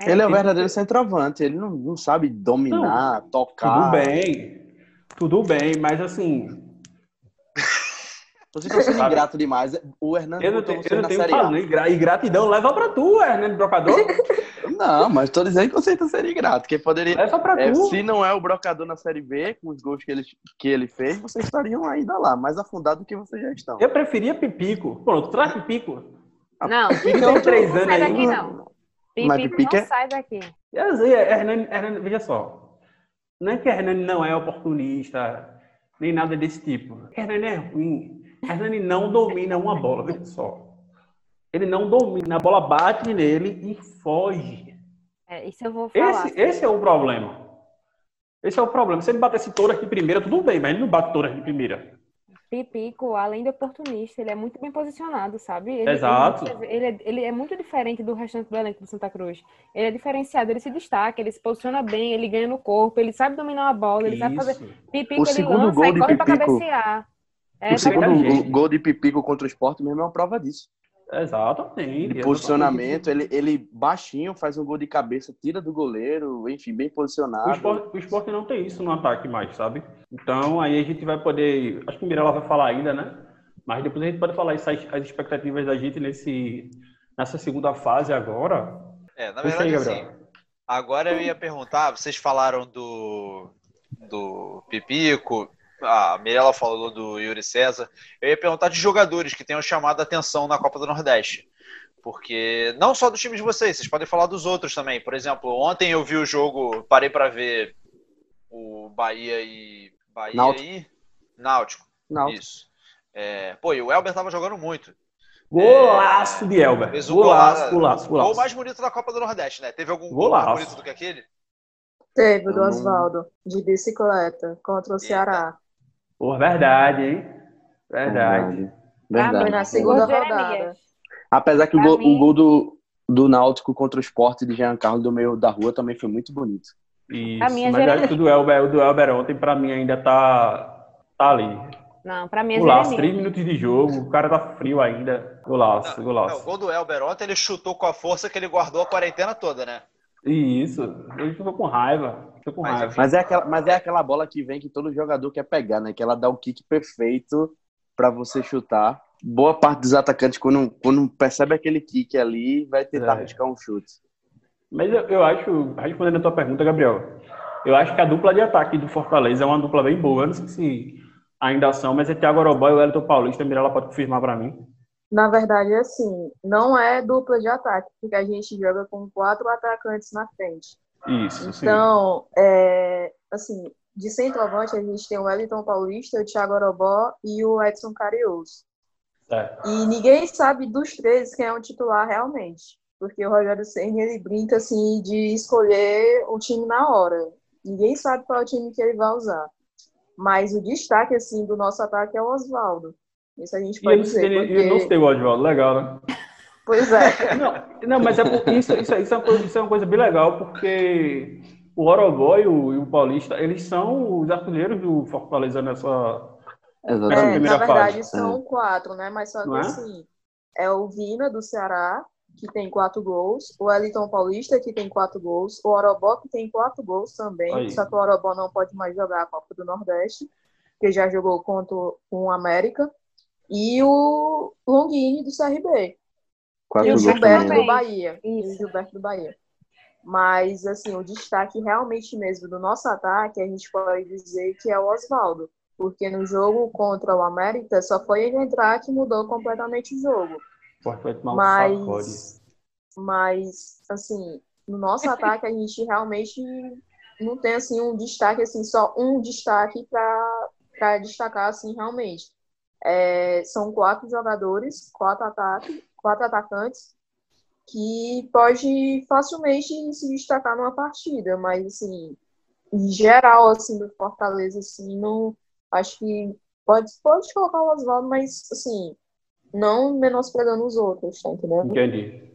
Ele é o verdadeiro centroavante, ele não, não sabe dominar, tocar.
Tudo bem, tudo bem, mas assim,
Vocês estão sendo ingrato demais. O Hernando
eu não
botou
tenho,
você
eu não
na
tenho falando. E gra- e gratidão leva pra tu, Hernando Brocador.
Não, mas tô dizendo que você está sendo ingrato. Quem poderia.
Leva pra
É,
tu.
se não é o brocador na Série B, com os gols que ele, que ele fez, vocês estariam ainda lá, mais afundados do que vocês já estão.
Eu preferia Pipico. Pronto, traz Pipico.
Não,
Pipico
não,
tem três
não
anos
sai
aí.
daqui, não.
Mas
Pipico
Pipico
não
é-
sai daqui.
Eu sei, Hernani, Hernani, veja só. Não é que Hernani não é oportunista, nem nada desse tipo. Hernani é ruim. Hernani não domina uma bola, veja só. Ele não domina, a bola bate nele e foge.
É, isso eu vou falar.
Esse, esse é o problema. Esse é o problema. Se ele batesse todas de primeira, tudo bem, mas ele não bate todas de primeira.
Pipico, além de oportunista, ele é muito bem posicionado, sabe? Ele,
Exato.
Ele, é, ele é muito diferente do restante do elenco do Santa Cruz. Ele é diferenciado, ele se destaca, ele se posiciona bem, ele ganha no corpo, ele sabe dominar a bola, ele sabe fazer.
Isso.
Pipico,
O
ele
segundo
lança
gol
e corre pra cabecear. É,
o segundo
verdade,
o
gente.
gol de Pipico contra o Sport mesmo é uma prova disso.
Exatamente.
De posicionamento, ele, ele baixinho faz um gol de cabeça, tira do goleiro, enfim, bem
O
posicionado.
esporte, o esporte não tem isso no ataque mais, sabe? Então aí a gente vai poder. Acho que o Mirella vai falar ainda, né? Mas depois a gente pode falar isso, as, as expectativas da gente nesse, nessa segunda fase agora.
É, na
Puxa
verdade,
aí,
assim, agora eu ia perguntar, vocês falaram do, do Pipico, a Mirella falou do Yuri César, eu ia perguntar de jogadores que tenham chamado a atenção na Copa do Nordeste. Porque não só do time de vocês, vocês podem falar dos outros também. Por exemplo, ontem eu vi o jogo, parei para ver o Bahia e Bahia
Náutico.
e Náutico.
Não,
Isso. É, pô, e o Elber tava jogando muito.
Golaço de Elber.
Fez um
Golaço,
golaço.
golaço,
O gol
golaço.
mais bonito da Copa do Nordeste, né? Teve algum gol mais
Golaço.
bonito do que aquele?
Teve do Oswaldo, de bicicleta, contra o Ceará.
Pô, verdade, hein? Verdade.
Verdade.
Foi na segunda rodada.
Apesar que o gol,
mim-
o gol do, do Náutico contra o Sport de Jean Carlos do meio da rua também foi muito bonito.
Isso.
A minha
Mas
Jeremias.
acho que o do Elber, o do Elber ontem, pra mim, ainda tá, tá ali.
Não, pra mim é
Golaço, três minutos de jogo, o cara tá frio ainda. Golaço,
Não,
golaço.
o gol do Elber ontem ele chutou com a força que ele guardou a quarentena toda, né?
Isso, ele ficou com raiva. Ficou com
Mas,
raiva.
Mas é, aquela, mas é aquela bola que vem que todo jogador quer pegar, né? Que ela dá o kick perfeito pra você chutar. Boa parte dos atacantes, quando, quando percebe aquele kick ali, vai tentar
É.
arriscar um chute.
Mas eu, eu acho, respondendo a tua pergunta, Gabriel, eu acho que a dupla de ataque do Fortaleza é uma dupla bem boa. Eu não sei se ainda são, mas é Thiago Orobó e o Elton Paulista. A Mirella pode confirmar pra mim.
Na verdade, assim, não é dupla de ataque, porque a gente joga com quatro atacantes na frente.
Isso.
Então, é, assim, de centroavante a gente tem o Wellington Paulista, o Thiago Orobó e o Edson Carioso.
É.
E ninguém sabe dos três quem é o titular realmente, porque o Rogério Ceni ele brinca assim de escolher o time na hora. Ninguém sabe qual é o time que ele vai usar. Mas o destaque assim do nosso ataque é o Oswaldo. Isso a gente
E
pode
eu,
dizer.
ele,
porque...
não sei o Oswaldo, legal, né?
Pois é.
Não, não mas é por- isso, isso, isso, é uma coisa, isso é uma coisa bem legal, porque o Orobó e o, e o Paulista, eles são os artilheiros do Fortaleza nessa.
É,
Exatamente.
primeira
na verdade,
fase.
são quatro, né? Mas só que
é?
assim, é o Vina do Ceará, que tem quatro gols, o Wellington Paulista, que tem quatro gols, o Orobó, que tem quatro gols também,
Aí.
só que o Orobó não pode mais jogar a Copa do Nordeste, porque já jogou contra o América, e o Longini do CRB,
Quatro
o
o
Gilberto
também.
do Bahia. E o
Isso.
Gilberto do Bahia. Mas, assim, o destaque realmente mesmo do nosso ataque, a gente pode dizer que é o Oswaldo. Porque no jogo contra o América, só foi ele entrar que mudou completamente o jogo. Mas, mas assim, no nosso ataque, a gente realmente não tem, assim, um destaque, assim, só um destaque para destacar, assim, realmente. É, são quatro jogadores, quatro ataques, quatro atacantes, que pode facilmente se destacar numa partida, mas assim, em geral, assim, do Fortaleza, assim, não acho que pode, pode colocar o Oswaldo, mas assim, não menosprezando os outros, tá entendendo?
Entendi.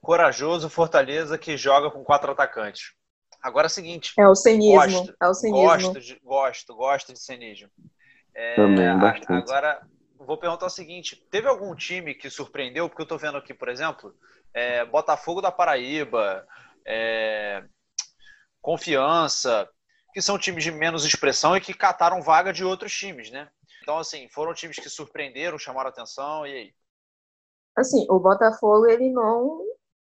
Corajoso Fortaleza que joga com quatro atacantes. Agora é o seguinte,
É o cenismo,
Gosto,
é o cenismo.
gosto, de, gosto, gosto de cenismo. É,
Também, bastante.
Agora, vou perguntar o seguinte: teve algum time que surpreendeu? Porque eu tô vendo aqui, por exemplo, é, Botafogo da Paraíba, é, Confiança, que são times de menos expressão e que cataram vaga de outros times, né? Então, assim, foram times que surpreenderam, chamaram atenção, e aí?
Assim, o Botafogo, ele não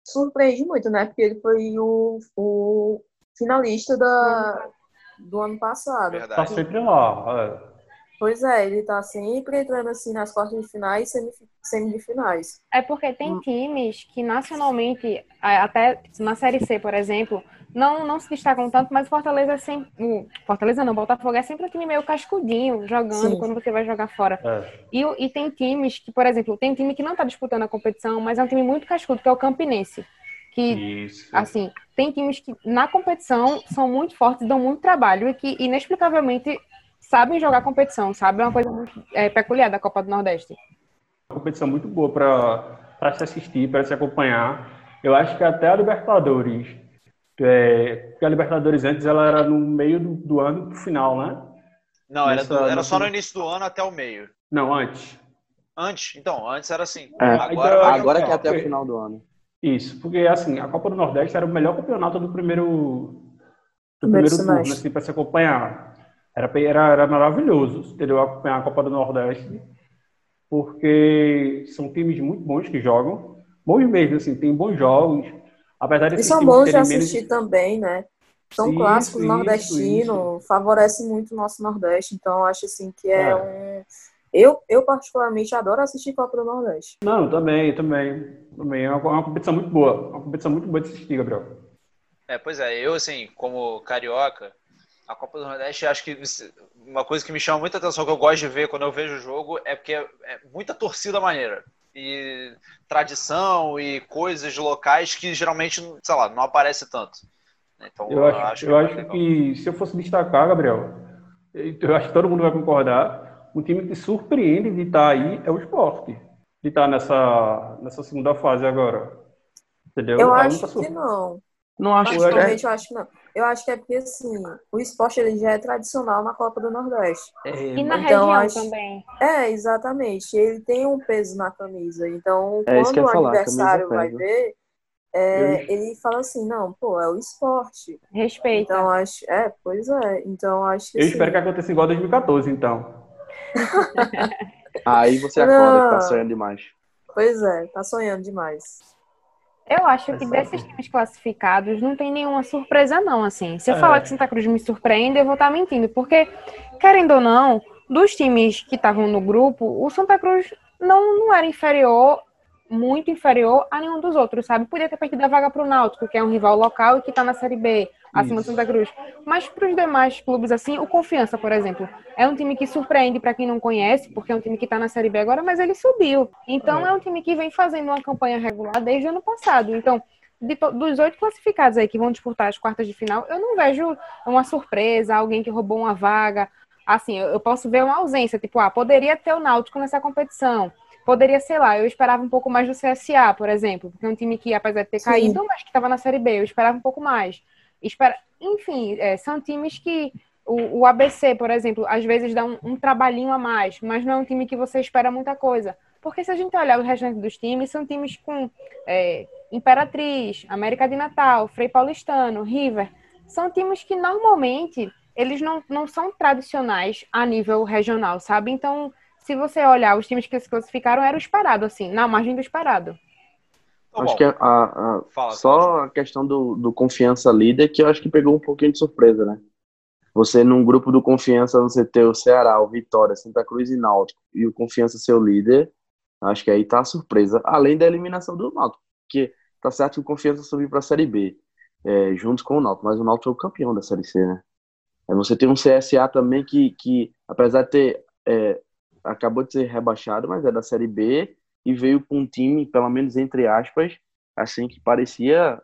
surpreende muito, né? Porque ele foi o, o finalista da, do ano passado.
Tá
Verdade.
sempre lá. é.
Pois é, ele tá sempre entrando assim nas quartas de finais e semif- semifinais.
É porque tem
Hum.
times que nacionalmente, até na Série C, por exemplo, não, não se destacam tanto, mas o Fortaleza é sempre. o Fortaleza não, o Botafogo é sempre um time meio cascudinho, jogando
Sim.
quando você vai jogar fora.
É.
E, e tem times que, por exemplo, tem um time que não tá disputando a competição, mas é um time muito cascudo, que é o Campinense. Que,
Isso.
assim, tem times que na competição são muito fortes, dão muito trabalho e que inexplicavelmente sabem jogar competição, sabe? É uma coisa muito é, peculiar da Copa do Nordeste.
uma competição muito boa para se assistir, para se acompanhar. Eu acho que até a Libertadores, é, porque a Libertadores antes ela era no meio do, do ano pro final, né?
Não, era,
Nessa-
era só no início do ano até o meio.
Não, antes.
Antes, então, antes era assim.
É.
Agora,
Então,
Agora que é até o final do ano.
Isso, porque assim, a Copa do Nordeste era o melhor campeonato do primeiro do
Primeiro
primeiro turno, assim, para se acompanhar. Era, era, era maravilhoso, entendeu? Acompanhar a Copa do Nordeste, porque são times muito bons que jogam, bons mesmo, assim, tem bons jogos, apesar
E
desses
são bons de
terem menos-
assistir também, né? São
Isso,
clássicos
isso,
nordestinos, favorece muito o nosso Nordeste, então eu acho assim que é,
É.
um. Eu, eu particularmente adoro assistir Copa do Nordeste.
Não, também, também. Também é uma, uma competição muito boa. Uma competição muito boa de assistir, Gabriel.
É, pois é, eu, assim, como carioca, a Copa do Nordeste, acho que uma coisa que me chama muita atenção, que eu gosto de ver quando eu vejo o jogo, é porque é, é muita torcida maneira. E tradição e coisas locais que geralmente, sei lá, não aparece tanto. Então,
Eu acho, eu
é
acho
legal.
que se eu fosse destacar, Gabriel, eu acho que todo mundo vai concordar, um time que surpreende de estar aí é o esporte. De estar nessa, nessa segunda fase agora. Entendeu?
Eu
Tá
acho que não.
Não acho que é.
Particularmente eu acho que não. Eu acho que é porque assim, o esporte ele já é tradicional na Copa do Nordeste.
É,
E na
Então,
região
acho-
também.
É, exatamente. Ele tem um peso na camisa. Então,
É
quando o
falar,
adversário vai
pesa.
ver, é, ele fala assim, não, pô, é o esporte.
Respeita.
Então acho, é, pois é. Então acho que
Eu
assim,
espero que aconteça igual 2014, então.
Aí você acorda que tá
Não.
sonhando demais.
Pois é, tá sonhando demais.
Eu acho que
Exato.
desses times classificados não tem nenhuma surpresa, não, assim. Se eu
É.
falar que Santa Cruz me surpreende, eu vou estar mentindo. Porque, querendo ou não, dos times que estavam no grupo, o Santa Cruz não, não era inferior, muito inferior a nenhum dos outros, sabe? Podia ter perdido a vaga para o Náutico, que é um rival local e que está na Série B, acima do. Santa Cruz. Mas para os demais clubes, assim, o Confiança, por exemplo, é um time que surpreende para quem não conhece, porque é um time que está na Série B agora, mas ele subiu. Então
É.
é um time que vem fazendo uma campanha regular desde o ano passado. Então, de dos oito classificados aí que vão disputar as quartas de final, eu não vejo uma surpresa, alguém que roubou uma vaga. Assim, eu, eu posso ver uma ausência, tipo, ah, poderia ter o Náutico nessa competição. Poderia, sei lá, eu esperava um pouco mais do CSA, por exemplo, porque é um time que, apesar de ter
Sim.
caído, mas que estava na Série B, eu esperava um pouco mais. Espera... Enfim, é, são times que o, o ABC, por exemplo, às vezes dá um, um trabalhinho a mais, mas não é um time que você espera muita coisa. Porque se a gente olhar o restante dos times, são times com é, Imperatriz, América de Natal, Frei Paulistano, River. São times que normalmente eles não, não são tradicionais a nível regional, sabe? Então, se você olhar os times que se classificaram, era o esperado, assim, na margem do esperado.
Tá
acho
bom.
que a, a-
Fala,
só a questão do, do confiança líder que eu acho que pegou um pouquinho de surpresa, né? Você num grupo do confiança, você ter o Ceará, o Vitória, Santa Cruz e Náutico e o confiança ser o líder, acho que aí tá a surpresa. Além da eliminação do Náutico, porque tá certo que o confiança subiu para a Série B, é, juntos com o Náutico, mas o Náutico é o campeão da Série C, né? Aí você tem um CSA também que, que apesar de ter é, acabou de ser rebaixado, mas é da Série B e veio com um time, pelo menos entre aspas, assim que parecia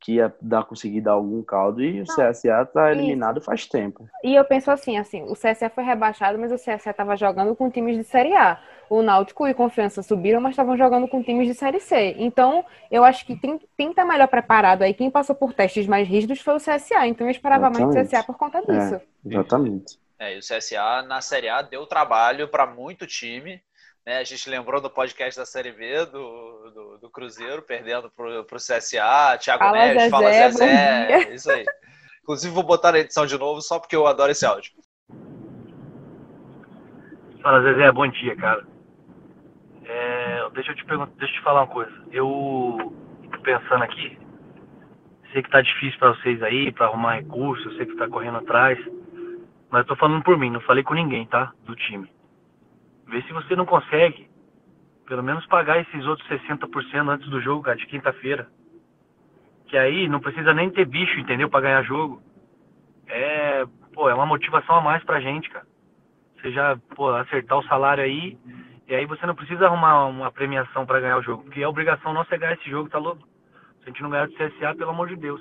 que ia dar, conseguir dar algum caldo e o CSA tá eliminado faz tempo.
E eu penso assim, assim, o CSA foi rebaixado, mas o CSA estava jogando com times de Série A. O Náutico e Confiança subiram, mas estavam jogando com times de Série C. Então, eu acho que tem, tem que estar melhor preparado aí. Quem passou por testes mais rígidos foi o CSA. Então, eu esperava mais do
Exatamente.
CSA por conta disso.
Exatamente.
É, e o CSA na Série A deu trabalho para muito time. Né? A gente lembrou do podcast da Série B do, do, do Cruzeiro, perdendo pro, pro CSA. Thiago
Fala,
Neves,
Zezé,
fala Zezé.
dia.
Isso aí. Inclusive, vou botar na edição de novo só porque eu adoro esse áudio.
Fala, Zezé, bom dia, cara. É, deixa eu te perguntar, deixa eu te falar uma coisa. Eu tô pensando aqui, sei que tá difícil pra vocês aí, pra arrumar recurso, eu sei que tá correndo atrás, mas eu tô falando por mim, não falei com ninguém, tá? Do time. Vê se você não consegue, pelo menos pagar esses outros 60% antes do jogo, cara, de quinta-feira. Que aí não precisa nem ter bicho, entendeu? Pra ganhar jogo. É, pô, é uma motivação a mais pra gente, cara você já pô, acertar o salário aí, e aí você não precisa arrumar uma premiação para ganhar o jogo, porque a obrigação nossa é ganhar esse jogo, tá louco? Se a gente não ganhar do CSA, pelo amor de Deus.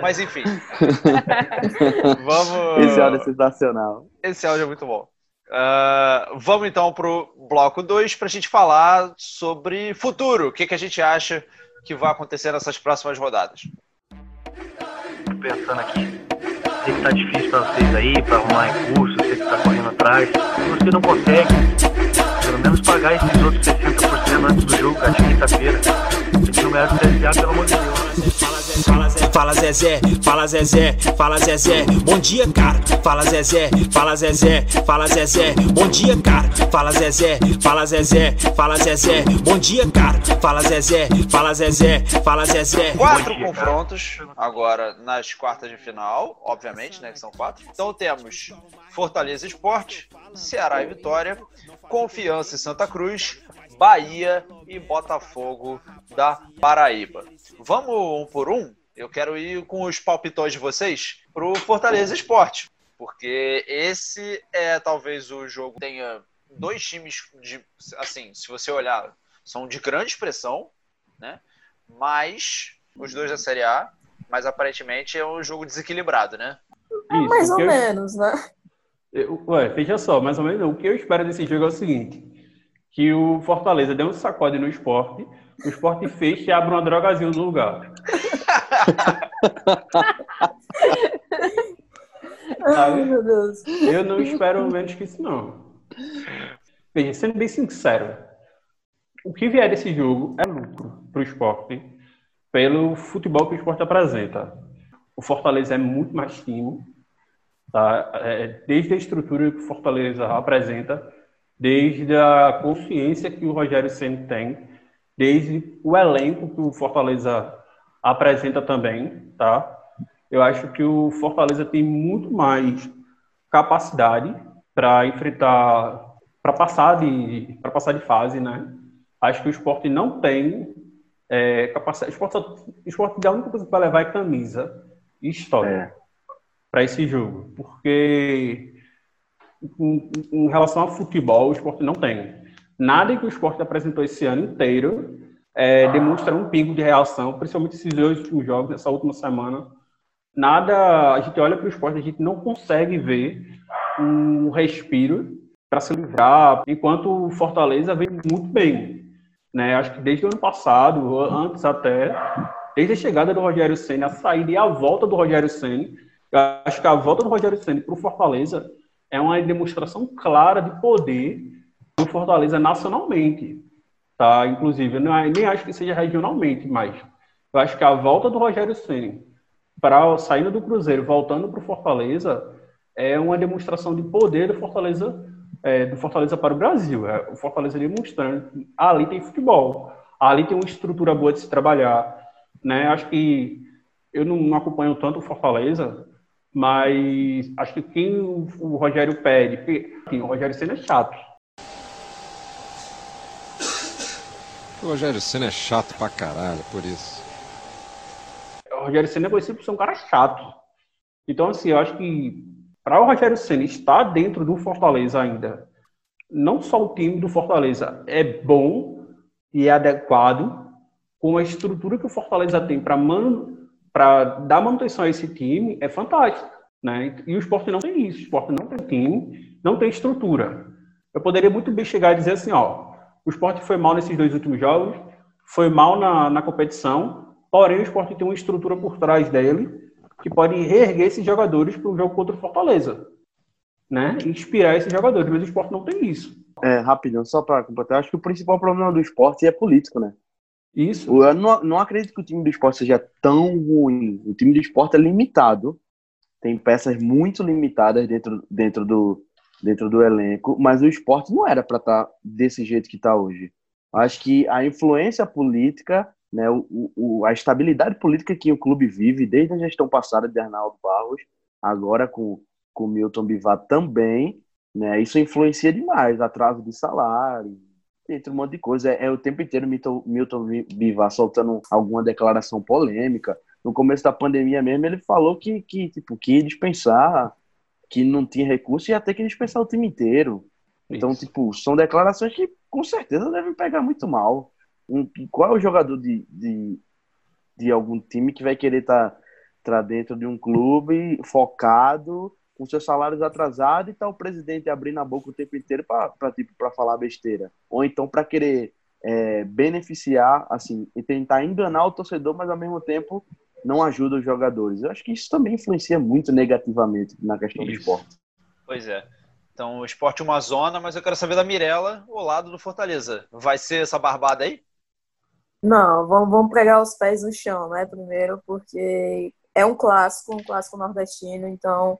Mas enfim. Vamos.
Esse áudio é sensacional.
Esse áudio é muito bom. Ah, vamos então pro bloco 2 para a gente falar sobre futuro. O que, que a gente acha que vai acontecer nessas próximas rodadas.
Tô pensando aqui, sei que tá difícil pra vocês aí, pra arrumar recurso, eu sei que tá correndo atrás. Se você não consegue, pelo menos pagar esses outros 60% antes do jogo, cara, de quinta-feira. Se a gente não do CSA, pelo amor de Deus.
Fala Zezé, fala Zezé, fala Zezé, bom dia cara. Fala Zezé, fala Zezé, fala Zezé, bom dia cara. Fala Zezé, fala Zezé, fala Zezé, bom dia cara. Fala Zezé, fala Zezé, fala Zezé.
Quatro
dia,
confrontos agora nas quartas de final, obviamente, né? Que são quatro. Então temos Fortaleza Esporte, Ceará e Vitória, Confiança e Santa Cruz, Bahia e Botafogo da Paraíba. Vamos um por um? Eu quero ir com os palpitões de vocês pro Fortaleza Esporte. Porque esse é talvez o jogo que tenha dois times de. Assim, se você olhar, são de grande expressão, né? Mas os dois da Série A, mas aparentemente é um jogo desequilibrado, né?
Isso,
Mais
o
ou
eu-
menos, né?
eu- Ué, veja só, mais ou menos o que eu espero desse jogo é o seguinte: que o Fortaleza dê um sacode no esporte, o esporte feche e abra uma drogazinha no lugar.
Ai, meu Deus.
Eu não espero menos que isso, não. Veja, sendo bem sincero, o que vier desse jogo é lucro. para o esporte pelo futebol que o esporte apresenta. O Fortaleza é muito mais time, tá? É, desde a estrutura que o Fortaleza apresenta, desde a consciência que o Rogério Ceni tem, desde o elenco que o Fortaleza apresenta também, tá? Eu acho que o Fortaleza tem muito mais capacidade para enfrentar, para passar de, para passar de fase, né? Acho que o esporte não tem é, capacidade. O esporte, esporte a única coisa que vai levar é camisa e história é. para esse jogo, porque em, relação ao futebol, o esporte não tem. Nada que o esporte apresentou esse ano inteiro é, demonstra um pingo de reação, principalmente esses dois últimos jogos, nessa última semana. Nada, a gente olha para o esporte, a gente não consegue ver um respiro para se livrar, enquanto o Fortaleza vem muito bem. Né? Acho que desde o ano passado, antes até, desde a chegada do Rogério Senna, a saída e a volta do Rogério Senna, acho que a volta do Rogério Senna para o Fortaleza é uma demonstração clara de poder do Fortaleza nacionalmente. Tá? Inclusive, eu nem acho que seja regionalmente, mas eu acho que a volta do Rogério Senna para saindo do Cruzeiro, voltando para o Fortaleza, é uma demonstração de poder do Fortaleza, é, do Fortaleza para o Brasil. É, o Fortaleza demonstrando que ali tem futebol, ali tem uma estrutura boa de se trabalhar. Né? Acho que eu não acompanho tanto o Fortaleza, mas acho que quem o, Rogério pede, assim, o Rogério Senna é chato.
O Rogério Senna é chato pra caralho, por isso.
O Rogério Senna é conhecido por ser um cara chato. Então, assim, eu acho que para o Rogério Senna estar dentro do Fortaleza ainda, não só o time do Fortaleza é bom e é adequado, com a estrutura que o Fortaleza tem para man para dar manutenção a esse time é fantástico. Né? E o esporte não tem isso. O esporte não tem time, não tem estrutura. Eu poderia muito bem chegar e dizer assim, ó, o esporte foi mal nesses dois últimos jogos, foi mal na, na competição, porém o esporte tem uma estrutura por trás dele que pode reerguer esses jogadores para o jogo contra o Fortaleza. Né? Inspirar esses jogadores, mas o esporte não tem isso.
É, rapidão, só para completar, acho que o principal problema do esporte é político, né?
Isso.
Eu não, não acredito que o time do esporte seja tão ruim. O time do esporte é limitado. Tem peças muito limitadas dentro, dentro, do, dentro do elenco, mas o esporte não era para estar tá desse jeito que está hoje. Acho que a influência política, né, o, o, a estabilidade política que o clube vive desde a gestão passada de Arnaldo Barros, agora com, com Milton Bivar também, né, isso influencia demais, atraso de salário, entre um monte de coisa. É, é o tempo inteiro Milton, Milton Bivar soltando alguma declaração polêmica. No começo da pandemia mesmo, ele falou que, que, tipo, que ia dispensar, que não tinha recurso e ia ter que dispensar o time inteiro. Então, Isso. tipo, são declarações que com certeza devem pegar muito mal. Um, qual é o jogador de, de, de algum time que vai querer estar tá, tá dentro de um clube focado com seus salários atrasados e tá o presidente abrindo a boca o tempo inteiro para tipo, falar besteira. Ou então para querer é, beneficiar, assim, e tentar enganar o torcedor, mas ao mesmo tempo não ajuda os jogadores. Eu acho que isso também influencia muito negativamente na questão isso. do esporte.
Pois é. Então, o esporte é uma zona, mas eu quero saber da Mirella, o lado do Fortaleza. Vai ser essa barbada aí?
Não, vamos, vamos pregar os pés no chão, né? Primeiro, porque é um clássico, um clássico nordestino, então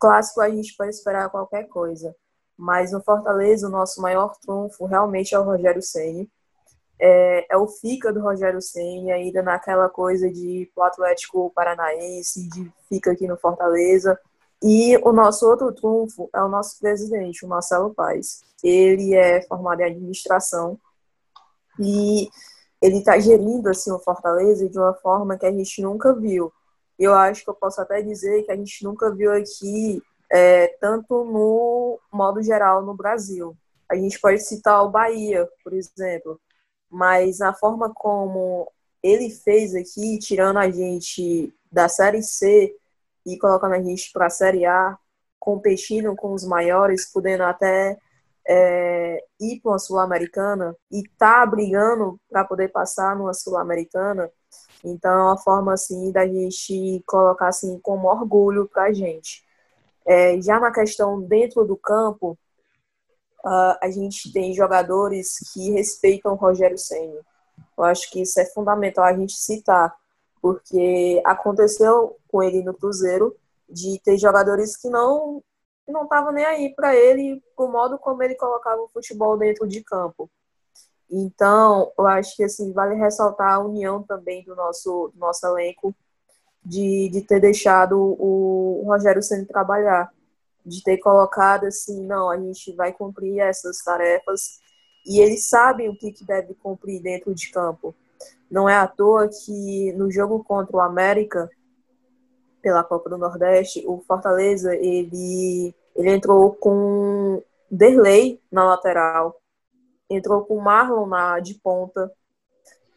Clássico a gente pode esperar qualquer coisa, mas no Fortaleza o nosso maior trunfo realmente é o Rogério Ceni. É, é, o fica do Rogério Ceni ainda naquela coisa de pro Atlético Paranaense, de fica aqui no Fortaleza. E o nosso outro trunfo é o nosso presidente, o Marcelo Paes. Ele é formado em administração e ele está gerindo assim o Fortaleza de uma forma que a gente nunca viu eu acho que eu posso até dizer que a gente nunca viu aqui, é, tanto no modo geral no Brasil. A gente pode citar o Bahia, por exemplo, mas a forma como ele fez aqui, tirando a gente da Série C e colocando a gente para a Série A, competindo com os maiores, podendo até é, ir para uma Sul-Americana e tá brigando para poder passar numa Sul-Americana, então, é uma forma, assim, da gente colocar, assim, como orgulho para a gente. É, já na questão dentro do campo, uh, a gente tem jogadores que respeitam o Rogério Senna. Eu acho que isso é fundamental a gente citar, porque aconteceu com ele no Cruzeiro de ter jogadores que não não estavam nem aí para ele, o modo como ele colocava o futebol dentro de campo. Então, eu acho que assim, vale ressaltar a união também do nosso, do nosso elenco, de, de ter deixado o Rogério sendo trabalhar, de ter colocado assim, não, a gente vai cumprir essas tarefas e eles sabem o que, que deve cumprir dentro de campo. Não é à toa que no jogo contra o América, pela Copa do Nordeste, o Fortaleza, ele, ele entrou com Derlei na lateral, entrou com Marlon na, de ponta.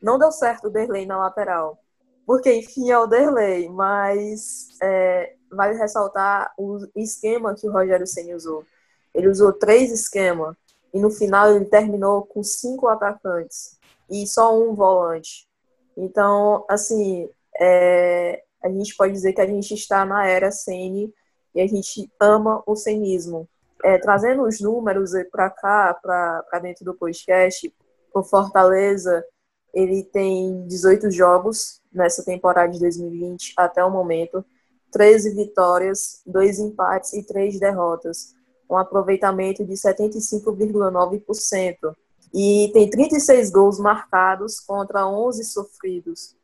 Não deu certo o Derlei na lateral, porque, enfim, é o Derlei, mas é, vale ressaltar o esquema que o Rogério Senna usou. Ele usou três esquemas, e no final ele terminou com cinco atacantes e só um volante. Então, assim, é, a gente pode dizer que a gente está na era Sene e a gente ama o cenismo. É, trazendo os números para cá, para dentro do podcast, o Fortaleza ele tem 18 jogos nessa temporada de 2020 até o momento, 13 vitórias, 2 empates e 3 derrotas, um aproveitamento de 75,9%. E tem 36 gols marcados contra 11 sofridos.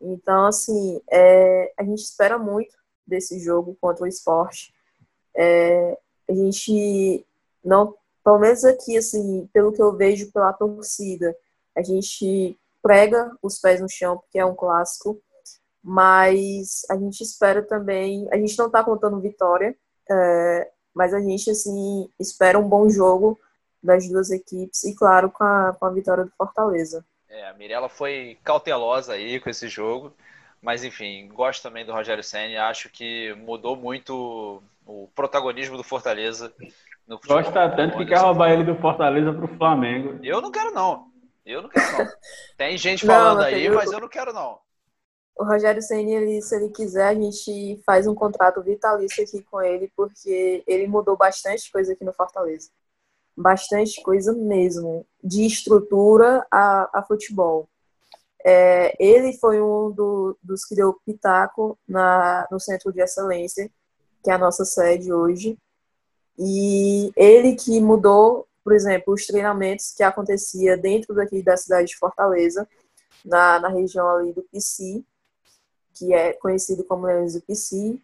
Então, assim, é, a gente espera muito desse jogo contra o esporte. É, a gente não, pelo menos aqui, assim, pelo que eu vejo pela torcida, a gente prega os pés no chão, porque é um clássico, mas a gente espera também, a gente não está contando vitória, é, mas a gente, assim, espera um bom jogo das duas equipes e, claro, com a, com a vitória do Fortaleza.
É, a Mirella foi cautelosa aí com esse jogo, mas enfim, gosto também do Rogério Senna, acho que mudou muito o protagonismo do Fortaleza.
No Gosta tanto que quer roubar ele do Fortaleza para o Flamengo.
Eu não quero não, eu não quero não. Tem gente falando não, aí, mas eu não quero não.
O Rogério Senna, ele, se ele quiser, a gente faz um contrato vitalício aqui com ele, porque ele mudou bastante coisa aqui no Fortaleza bastante coisa mesmo, de estrutura a, a futebol. É, ele foi um do, dos que deu pitaco na, no Centro de Excelência, que é a nossa sede hoje, e ele que mudou, por exemplo, os treinamentos que acontecia dentro daqui da cidade de Fortaleza, na, na região ali do PC, que é conhecido como Leões do PC,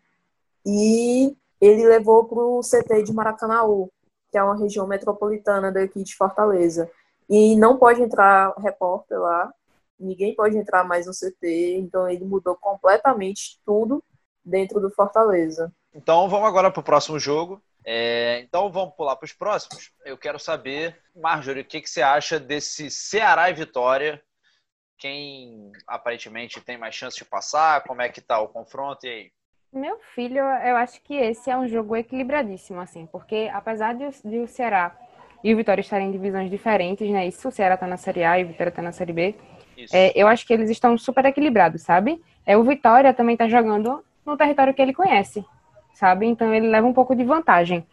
e ele levou para o CT de Maracanaú, que é uma região metropolitana daqui de Fortaleza. E não pode entrar repórter lá, ninguém pode entrar mais no CT, então ele mudou completamente tudo dentro do Fortaleza.
Então vamos agora para o próximo jogo. É, então vamos pular para os próximos. Eu quero saber, Marjorie, o que, que você acha desse Ceará e Vitória? Quem aparentemente tem mais chance de passar? Como é que tá o confronto? E aí?
Meu filho, eu acho que esse é um jogo equilibradíssimo, assim, porque apesar de, de o Ceará e o Vitória estarem em divisões diferentes, né? Isso, o Ceará tá na Série A e o Vitória tá na Série B. É, eu acho que eles estão super equilibrados, sabe? É, o Vitória também tá jogando no território que ele conhece, sabe? Então ele leva um pouco de vantagem.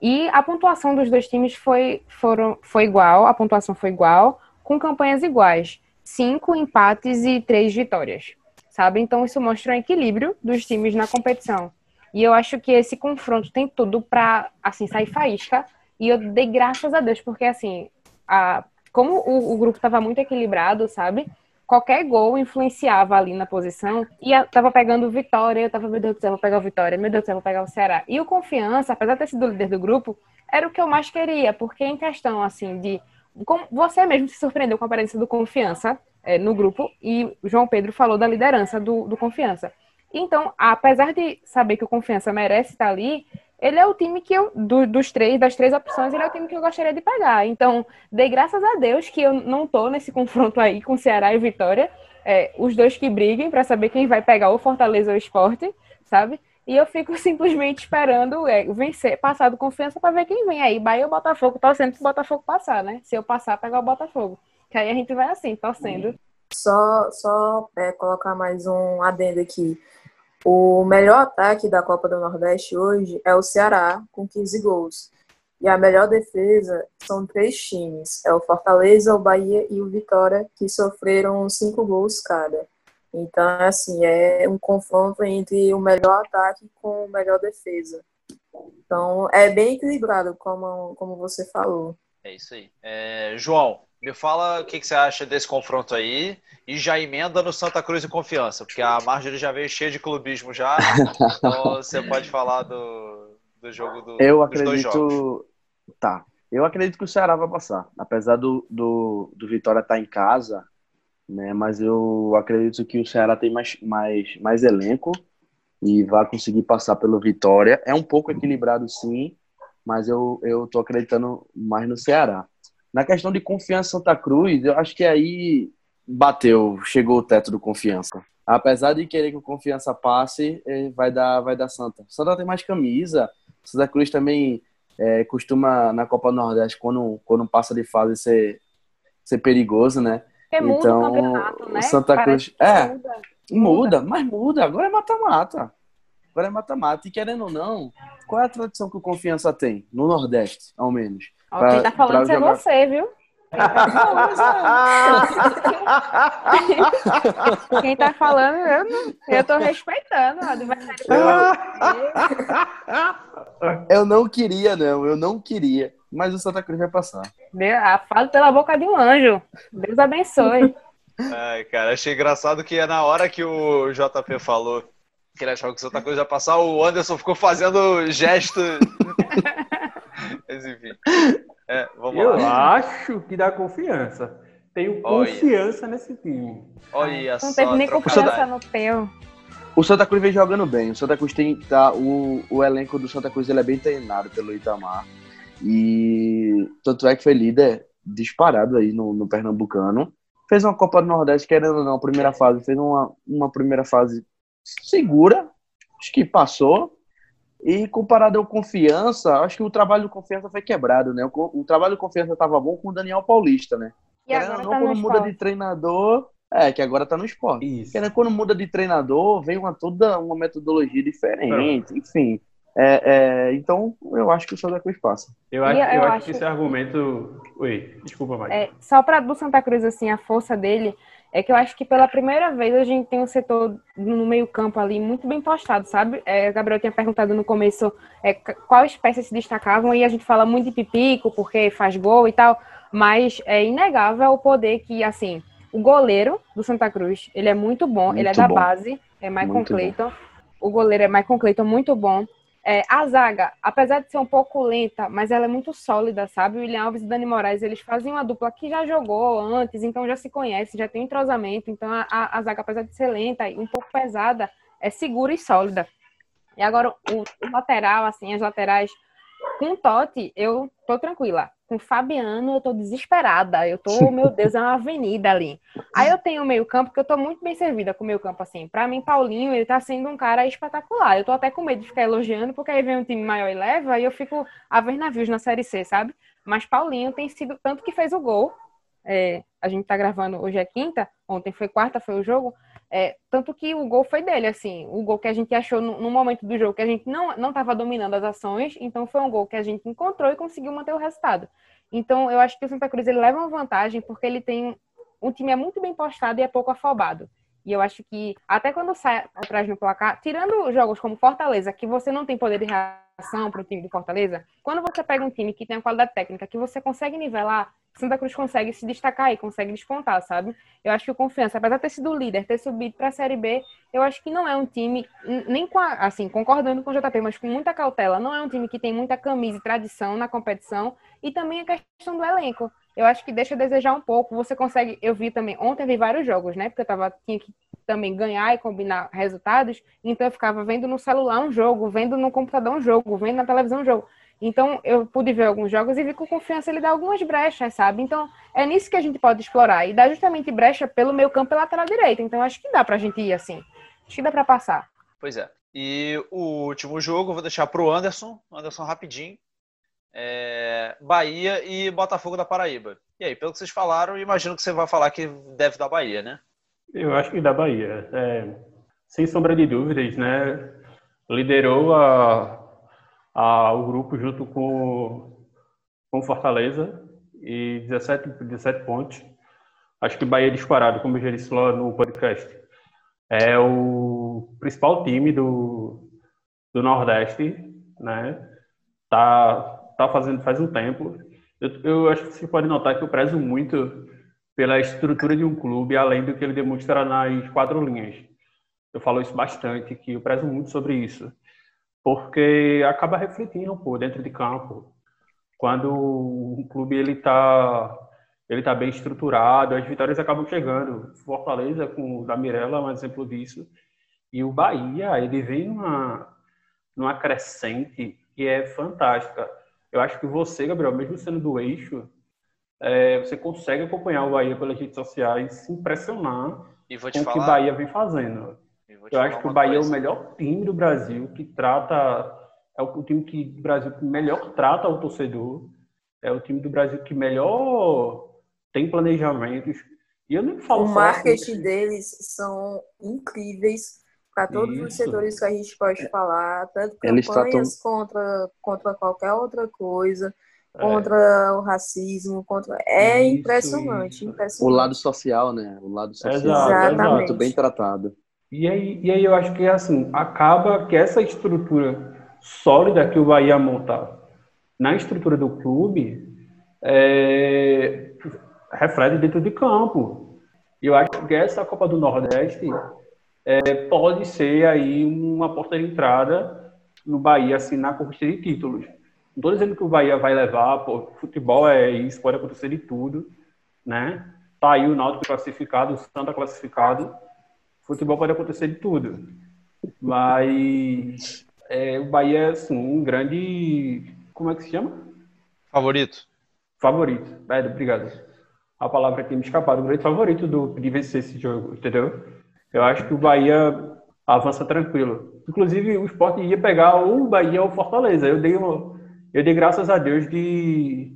E a pontuação dos dois times foi, foram, foi igual, a pontuação foi igual, com campanhas iguais. Cinco empates e três vitórias sabe? Então isso mostra um equilíbrio dos times na competição. E eu acho que esse confronto tem tudo para assim sair faísca. E eu dei graças a Deus porque assim, a, como o, o grupo estava muito equilibrado, sabe? Qualquer gol influenciava ali na posição. E eu tava pegando Vitória, eu tava, meu Deus do céu, vou pegar o Vitória, meu Deus do céu, vou pegar o Ceará. E o Confiança, apesar de ter sido o líder do grupo, era o que eu mais queria, porque em questão, assim, de. Como você mesmo se surpreendeu com a aparência do Confiança, é, no grupo e João Pedro falou da liderança do, do Confiança. Então, apesar de saber que o Confiança merece estar ali, ele é o time que eu, do, dos três, das três opções, ele é o time que eu gostaria de pegar. Então, dei graças a Deus que eu não tô nesse confronto aí com Ceará e Vitória. É, os dois que briguem para saber quem vai pegar o Fortaleza ou o Esporte, sabe? E eu fico simplesmente esperando é, vencer, passar do confiança para ver quem vem aí. Bahia ou Botafogo, torcendo pro Botafogo passar, né? Se eu passar, pegar o Botafogo. Que aí a gente vai assim, torcendo.
Só, só é, colocar mais um adendo aqui. O melhor ataque da Copa do Nordeste hoje é o Ceará, com 15 gols. E a melhor defesa são três times: é o Fortaleza, o Bahia e o Vitória, que sofreram cinco gols cada. Então, assim, é um confronto entre o melhor ataque com o melhor defesa. Então, é bem equilibrado, como, como você falou.
É isso aí. É, João, me fala o que, que, você acha desse confronto aí e já emenda no Santa Cruz e Confiança, porque a Marjorie já veio cheia de clubismo já. então você pode falar do, do jogo do,
Eu acredito. Tá. Eu acredito que o Ceará vai passar. Apesar do, do, do Vitória estar tá em casa, né? Mas eu acredito que o Ceará tem mais, mais, mais elenco e vai conseguir passar pelo Vitória. É um pouco equilibrado, sim, mas eu, eu tô acreditando mais no Ceará. Na questão de confiança Santa Cruz, eu acho que aí bateu, chegou o teto do confiança. Apesar de querer que o confiança passe, eh, vai dar, vai dar Santa. Santa tem mais camisa. Santa Cruz também é, costuma na Copa do Nordeste, quando, quando passa de fase, ser, ser perigoso, né?
Porque muda então, o campeonato, né?
Santa Cruz. É, muda. muda, mas muda. Agora é mata-mata. Agora é mata-mata. E querendo ou não, qual é a tradição que o Confiança tem? No Nordeste, ao menos.
Ó, pra, quem tá falando isso é jogar... é você, viu? Quem tá falando, eu, não, eu tô respeitando adversário.
Eu não queria, não. Eu não queria mas o Santa Cruz vai passar.
Falo pela boca de um anjo. Deus abençoe.
Ai, cara, achei engraçado que na hora que o JP falou que ele achava que o Santa Cruz ia passar, o Anderson ficou fazendo gesto. Enfim. É, vamos
Eu
lá.
acho que dá confiança. Tenho confiança Olha. nesse time.
Olha
Não teve nem confiança no teu.
O Santa Cruz vem jogando bem. O Santa Cruz tem. Tá, o, o elenco do Santa Cruz ele é bem treinado pelo Itamar. E tanto é que foi líder disparado aí no, no Pernambucano. Fez uma Copa do Nordeste, querendo ou não, primeira fase, fez uma, uma primeira fase segura, acho que passou. E comparado ao Confiança, acho que o trabalho do Confiança foi quebrado, né? O, o trabalho do Confiança estava bom com o Daniel Paulista, né?
E agora
não,
tá
quando muda
esporte.
de treinador, é, que agora tá no esporte.
Isso.
Querendo, quando muda de treinador, vem uma toda uma metodologia diferente, enfim. É, é, então, eu acho que o Santa Cruz passa.
Eu acho, eu
eu
acho
acho-
que esse argumento. Oi, desculpa, Mike.
É, só para do Santa Cruz, assim, a força dele é que eu acho que pela primeira vez a gente tem um setor no meio-campo ali muito bem postado, sabe? É, Gabriel tinha perguntado no começo é, quais peças se destacavam e a gente fala muito de Pipico porque faz gol e tal, mas é inegável o poder que, assim, o goleiro do Santa Cruz, ele é muito bom, ele é
Muito
da
bom.
base, é Michael
Muito bom.
Clayton. O goleiro é Michael Clayton, muito bom. É, a zaga, apesar de ser um pouco lenta, mas ela é muito sólida, sabe? O William Alves e Dani Moraes, eles fazem uma dupla que já jogou antes, então já se conhece, já tem um entrosamento. Então a, a, a zaga, apesar de ser lenta e um pouco pesada, é segura e sólida. E agora o, o lateral, assim, as laterais, com o Totti, eu tô tranquila. Com o Fabiano, eu tô desesperada. Eu tô, meu Deus, é uma avenida ali. Aí eu tenho o meio-campo, que eu tô muito bem servida com o meio-campo, assim. Pra mim, Paulinho, ele tá sendo um cara espetacular. Eu tô até com medo de ficar elogiando, porque aí vem um time maior e leva, e eu fico a ver navios na Série C, sabe? Mas Paulinho tem sido, tanto que fez o gol. é, a gente tá gravando, hoje é quinta, ontem foi quarta, foi o jogo. É, tanto que o gol foi dele, assim, o gol que a gente achou no, no momento do jogo que a gente não não estava dominando as ações, então foi um gol que a gente encontrou e conseguiu manter o resultado. Então eu acho que o Santa Cruz ele leva uma vantagem porque ele tem um time é muito bem postado e é pouco afobado. E eu acho que até quando sai atrás no placar, tirando jogos como Fortaleza, que você não tem poder de reação para o time do Fortaleza, quando você pega um time que tem uma qualidade técnica, que você consegue nivelar, Santa Cruz consegue se destacar e consegue despontar, sabe? Eu acho que o Confiança, apesar de ter sido líder, ter subido para a Série B, eu acho que não é um time, nem com a, assim, concordando com o JP, mas com muita cautela, não é um time que tem muita camisa e tradição na competição, e também a questão do elenco. Eu acho que deixa a desejar um pouco. Você consegue, eu vi também, ontem eu vi vários jogos, né? Porque eu tava, tinha que também ganhar e combinar resultados, então eu ficava vendo no celular um jogo, vendo no computador um jogo, vendo na televisão um jogo. Então eu pude ver alguns jogos e vi com confiança ele dá algumas brechas, sabe? Então é nisso que a gente pode explorar. E dá justamente brecha pelo meio campo e lateral direito. Então acho que dá pra gente ir assim. Acho que dá pra passar.
Pois é. E o último jogo, eu vou deixar pro Anderson. Anderson rapidinho. É, Bahia e Botafogo da Paraíba. E aí, pelo que vocês falaram, imagino que você vai falar que deve dar Bahia, né?
Eu acho que da Bahia. É, sem sombra de dúvidas, né? Liderou a, a, o grupo junto com, com Fortaleza e 17, 17 pontos. Acho que Bahia é disparado, como eu já disse lá no podcast. É o principal time do, do Nordeste, né? Tá, tá fazendo faz um tempo. Eu, eu acho que você pode notar que eu prezo muito pela estrutura de um clube, além do que ele demonstra nas quatro linhas. Eu falo isso bastante, que eu prezo muito sobre isso, porque acaba refletindo pô, dentro de campo. Quando um clube ele está ele tá bem estruturado, as vitórias acabam chegando. Fortaleza com o da Mirella é um exemplo disso. E o Bahia, ele vem numa, numa crescente que é fantástica. Eu acho que você, Gabriel, mesmo sendo do eixo, é, você consegue acompanhar o Bahia pelas redes sociais, se impressionar com o que o Bahia vem fazendo. Eu acho que o Bahia coisa. é o melhor time do Brasil que trata é o time que do Brasil que melhor trata o torcedor, é o time do Brasil que melhor tem planejamentos. E eu nem falo
o marketing assim. deles são incríveis para todos Isso. os setores que a gente pode falar, tanto campanhas tratam... contra, contra qualquer outra coisa, é. contra é. o racismo, contra é Isso. impressionante, impressionante.
O lado social, né? O lado social
Exato,
é muito bem tratado.
E aí, e aí eu acho que assim, acaba que essa estrutura sólida que o Bahia monta na estrutura do clube é, reflete dentro de campo. E eu acho que essa Copa do Nordeste é, pode ser aí uma porta de entrada no Bahia, assim, na conquista de títulos. Não estou dizendo que o Bahia vai levar, pô, futebol é isso, pode acontecer de tudo, né? Tá aí o Náutico classificado, o Santa classificado, futebol pode acontecer de tudo. Mas é, o Bahia é, assim, um grande. Como é que se chama?
Favorito.
Favorito. É, obrigado. A palavra que me escapou. Um grande favorito do, de vencer esse jogo, entendeu? Eu acho que o Bahia avança tranquilo. Inclusive, o esporte ia pegar ou o Bahia ou o Fortaleza. Eu dei, uma, eu dei graças a Deus de,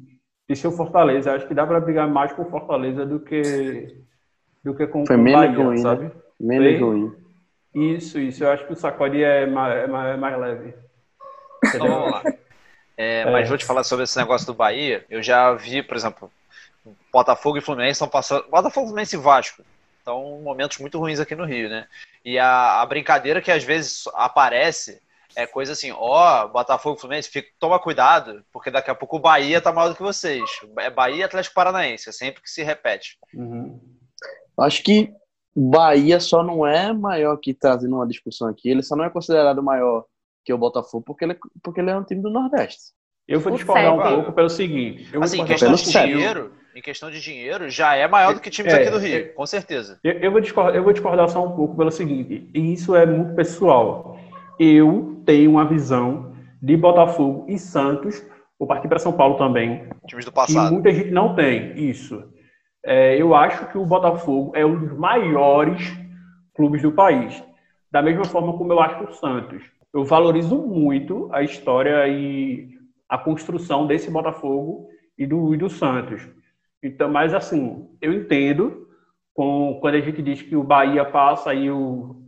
de ser o Fortaleza. Acho que dá para brigar mais com o Fortaleza do que, do que com,
Foi
com o
Bahia, ruim,
sabe?
Né? Menos ruim.
Isso, isso. Eu acho que o sacode é mais, é mais, é mais leve.
Então vamos lá. É, é. Mas vou te falar sobre esse negócio do Bahia. Eu já vi, por exemplo, Botafogo e Fluminense estão passando. Botafogo, Fluminense e Vasco. Estão momentos muito ruins aqui no Rio, né? E a, a brincadeira que às vezes aparece é coisa assim: ó, oh, Botafogo e Fluminense, fica, toma cuidado, porque daqui a pouco o Bahia tá maior do que vocês. É Bahia e Atlético Paranaense, é sempre que se repete.
Uhum.
Acho que Bahia só não é maior que trazendo uma discussão aqui, ele só não é considerado maior que o Botafogo porque ele, porque ele é um time do Nordeste.
Eu vou discordar um pouco pelo seguinte. Eu
assim, questão de dinheiro, em questão de dinheiro, já é maior do que times é, aqui do Rio, é, com certeza.
Eu, eu, vou discordar, eu vou discordar só um pouco pelo seguinte, e isso é muito pessoal. Eu tenho uma visão de Botafogo e Santos, vou partir para São Paulo também.
Times do passado.
Que muita gente não tem, isso. É, eu acho que o Botafogo é um dos maiores clubes do país. Da mesma forma como eu acho o Santos. Eu valorizo muito a história e a construção desse Botafogo e do, e do Santos. Então, mas assim, eu entendo com, quando a gente diz que o Bahia passa aí o,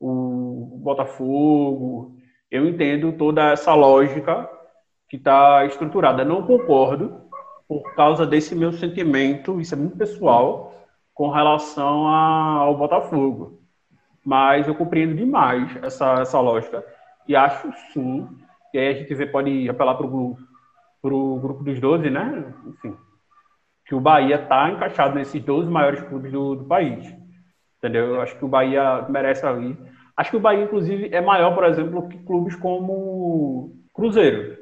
o Botafogo, eu entendo toda essa lógica que está estruturada. Não concordo por causa desse meu sentimento, isso é muito pessoal, com relação a, ao Botafogo. Mas eu compreendo demais essa, essa lógica e acho sim, e aí a gente pode apelar para o grupo dos 12, né? Enfim, que o Bahia está encaixado nesses 12 maiores clubes do, do país. Entendeu? Eu acho que o Bahia merece ali. Acho que o Bahia, inclusive, é maior, por exemplo, que clubes como Cruzeiro.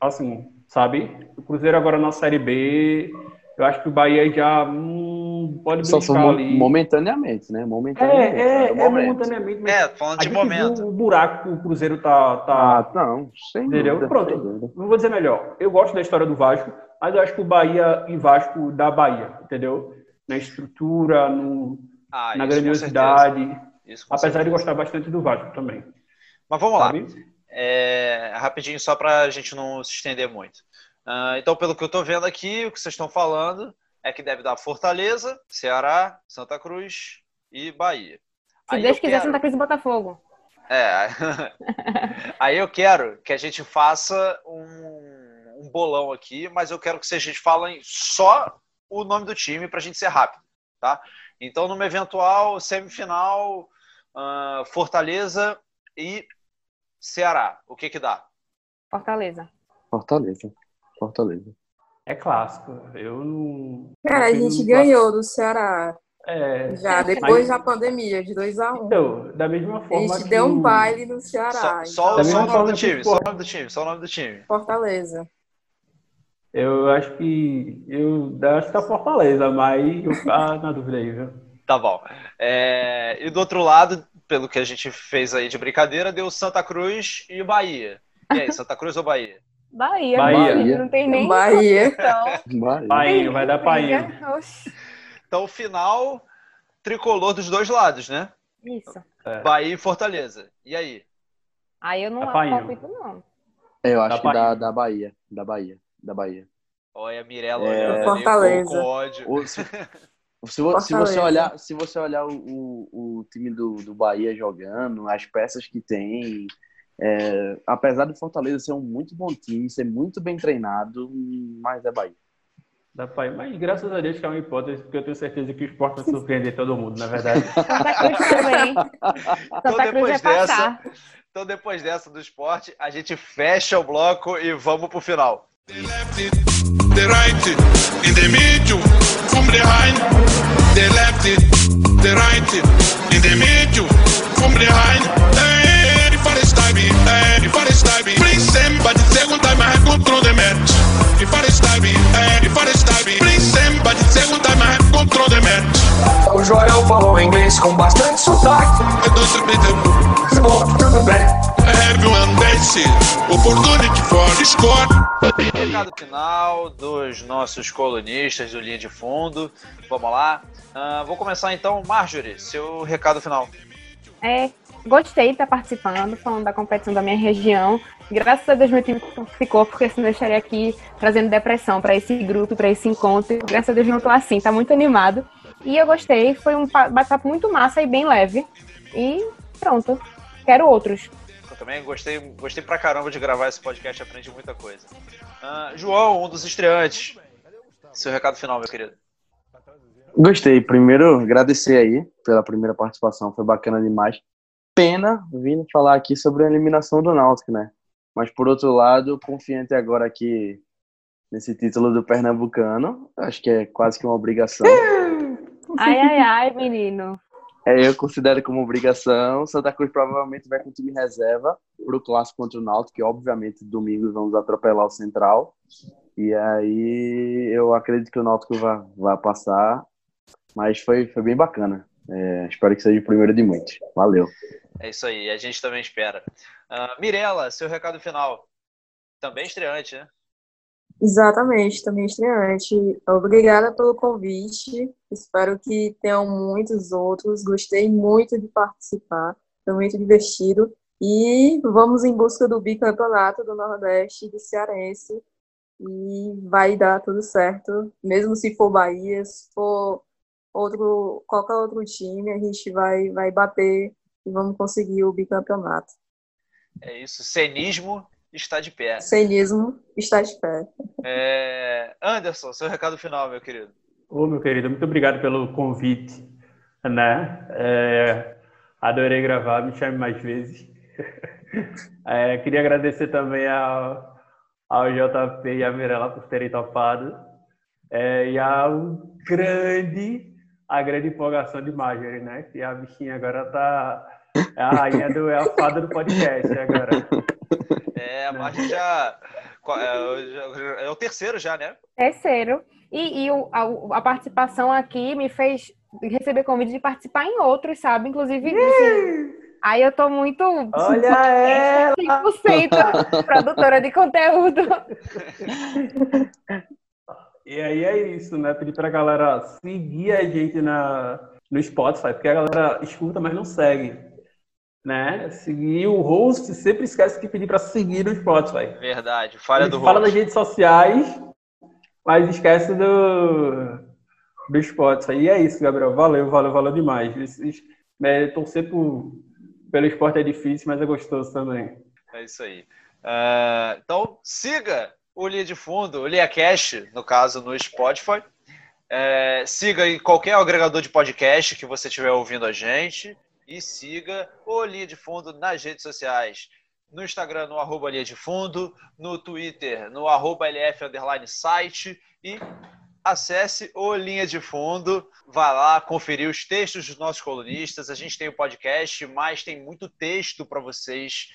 Assim, sabe? O Cruzeiro agora na Série B, eu acho que o Bahia já hum, pode
Só brincar ali. Momentaneamente, né? Momentaneamente.
É, é, é, é momentaneamente.
É, falando de momento.
O buraco que o Cruzeiro tá... tá
ah, não. Sem
entendeu?
Dúvida,
Pronto, não vou dizer melhor. Eu gosto da história do Vasco, mas eu acho que o Bahia e Vasco da Bahia, entendeu? Na estrutura, no, ah, na grandiosidade. apesar de gostar bastante do Vasco também.
Mas vamos Sabe? lá. É, rapidinho, só para a gente não se estender muito. Uh, então, pelo que eu estou vendo aqui, o que vocês estão falando é que deve dar Fortaleza, Ceará, Santa Cruz e Bahia.
Se Aí Deus quiser, quero... Santa Cruz e Botafogo.
É. Aí eu quero que a gente faça um um bolão aqui, mas eu quero que vocês falem só o nome do time para a gente ser rápido, tá? Então, numa eventual semifinal, uh, Fortaleza e Ceará, o que que dá?
Fortaleza.
Fortaleza. Fortaleza.
É clássico. Eu não.
Cara, a gente
não-
ganhou do Ceará.
É.
Já, depois
Mas-
da pandemia, de 2 a 1
Então, da mesma
A
forma.
gente
que
deu um baile no Ceará.
Só,
então,
só,
Da
só
mesma
o nome do time, só o nome do time, só o nome do time.
Fortaleza.
Eu acho que. Eu acho que tá Fortaleza, mas eu fico na dúvida aí, viu?
Tá bom. É, e do outro lado, pelo que a gente fez aí de brincadeira, deu Santa Cruz e o Bahia. E aí, Santa Cruz ou Bahia?
Bahia,
Bahia.
Bahia. não tem nem
Bahia.
Então,
Bahia.
Painho, vai dar.
Oxi.
Então, final tricolor dos dois lados, né?
Isso.
Bahia e Fortaleza. E aí?
Aí eu não
Tá
palpito, não.
É, eu acho
Da
que da,
Bahia.
da Bahia. Da Bahia. Da Bahia.
Olha a Mirella
É,
Fortaleza.
com, ódio.
Ou se, se, vo- se você
Fortaleza.
olhar, se você olhar o, o, o time do, do Bahia jogando, as peças que tem, é, apesar do Fortaleza ser um muito bom time, ser muito bem treinado, mas é Bahia.
Painho. Mas graças a Deus que é uma hipótese, porque eu tenho certeza que o esporte vai surpreender todo mundo, na verdade.
Santa Cruz também.
Então,
Santa Cruz
depois
vai
dessa,
passar.
então, depois dessa do esporte, a gente fecha o bloco e vamos pro final.
The right, in the middle, from behind. The left, the right, in the middle, from behind. Hey, if I style me, hey, if I style me. Bring somebody, second time I have control the match. If I style me, hey, if I style me. Bring somebody, second time I have control the match.
O Joel falou inglês com bastante sotaque.
Don't admit it.
Bom, tudo bem.
Dance, opportunity for score.
Recado final dos nossos colunistas do Linha de Fundo. Vamos lá. Ah, vou começar então. Marjorie, seu recado final.
É, gostei de estar participando, falando da competição da minha região. Graças a Deus meu time ficou, porque senão eu estaria aqui trazendo depressão para esse grupo, para esse encontro. Graças a Deus não tô assim, tá muito animado. E eu gostei, foi um pa- bate-papo muito massa e bem leve. E pronto, quero outros.
Também gostei, gostei pra caramba de gravar esse podcast, aprendi muita coisa. Ah, João, um dos estreantes. Seu recado final, meu querido.
Gostei. Primeiro, agradecer aí pela primeira participação, foi bacana demais. Pena vindo falar aqui sobre a eliminação do Náutico, né? Mas por outro lado, confiante agora aqui nesse título do Pernambucano, acho que é quase que uma obrigação.
Ai, ai, ai, menino.
É, eu considero como obrigação. Santa Cruz provavelmente vai com o time reserva para o clássico contra o Náutico, que obviamente domingo vamos atropelar o Central. E aí eu acredito que o Náutico vai, vai passar, mas foi, foi bem bacana. É, espero que seja o primeiro de muitos. Valeu.
É isso aí, a gente também espera. Ah, Mirella, seu recado final. Também estreante, né?
Exatamente, também estreante. Obrigada pelo convite. Espero que tenham muitos outros. Gostei muito de participar. Foi muito divertido. E vamos em busca do bicampeonato do Nordeste do Cearense. E vai dar tudo certo. Mesmo se for Bahia, se for outro, qualquer outro time, a gente vai, vai bater e vamos conseguir o bicampeonato.
É isso, cenismo está de pé.
Cenismo está de pé.
É, Anderson, seu recado final, meu querido.
Ô, meu querido, muito obrigado pelo convite, né? É, adorei gravar, me chame mais vezes. É, queria agradecer também ao, ao JP e à Mirella por terem topado. É, e ao grande, a grande empolgação de Marjorie, né? Que a bichinha agora tá... É a rainha do... É a fada do podcast agora.
É, a Marjorie já, é, já- é o terceiro já, né?
Terceiro. E, e o- a, a participação aqui me fez receber convite de participar em outros, sabe? Inclusive, assim, aí eu tô muito
Olha ela!
100% produtora de conteúdo.
E aí é isso, né? Pedir pra galera seguir a gente na, no Spotify, porque a galera escuta, mas não segue. Né? Seguir o host, sempre esquece de pedir pra seguir no Spotify.
Verdade, falha
Ele
do
fala das
host.
redes sociais, mas esquece do, do Spotify. E é isso, Gabriel. Valeu, valeu, valeu demais. Esses, é, torcer por, pelo esporte é difícil, mas é gostoso também.
É isso aí. Ah, então, siga o Linha de Fundo, o Linha Cash, no caso no Spotify. É, siga em qualquer agregador de podcast que você estiver ouvindo a gente. E siga o Linha de Fundo nas redes sociais. No Instagram, no arroba Linha de Fundo. No Twitter, no arroba LF site. E acesse o Linha de Fundo. Vá lá conferir os textos dos nossos colunistas. A gente tem o podcast, mas tem muito texto para vocês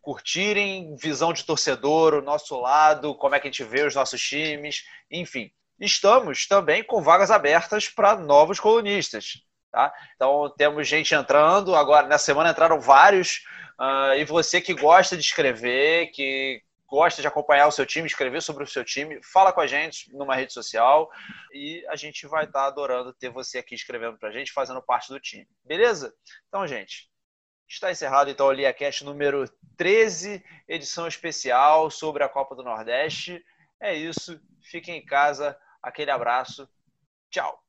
curtirem, visão de torcedor, o nosso lado, como é que a gente vê os nossos times, enfim. Estamos também com vagas abertas para novos colunistas. Tá? Então temos gente entrando, agora na semana entraram vários, uh, e você que gosta de escrever, que gosta de acompanhar o seu time, escrever sobre o seu time, fala com a gente numa rede social e a gente vai estar tá adorando ter você aqui escrevendo para a gente, fazendo parte do time. Beleza? Então, gente, Está encerrado então o LiaCast número 13, edição especial sobre a Copa do Nordeste. É isso. Fiquem em casa. Aquele abraço. Tchau.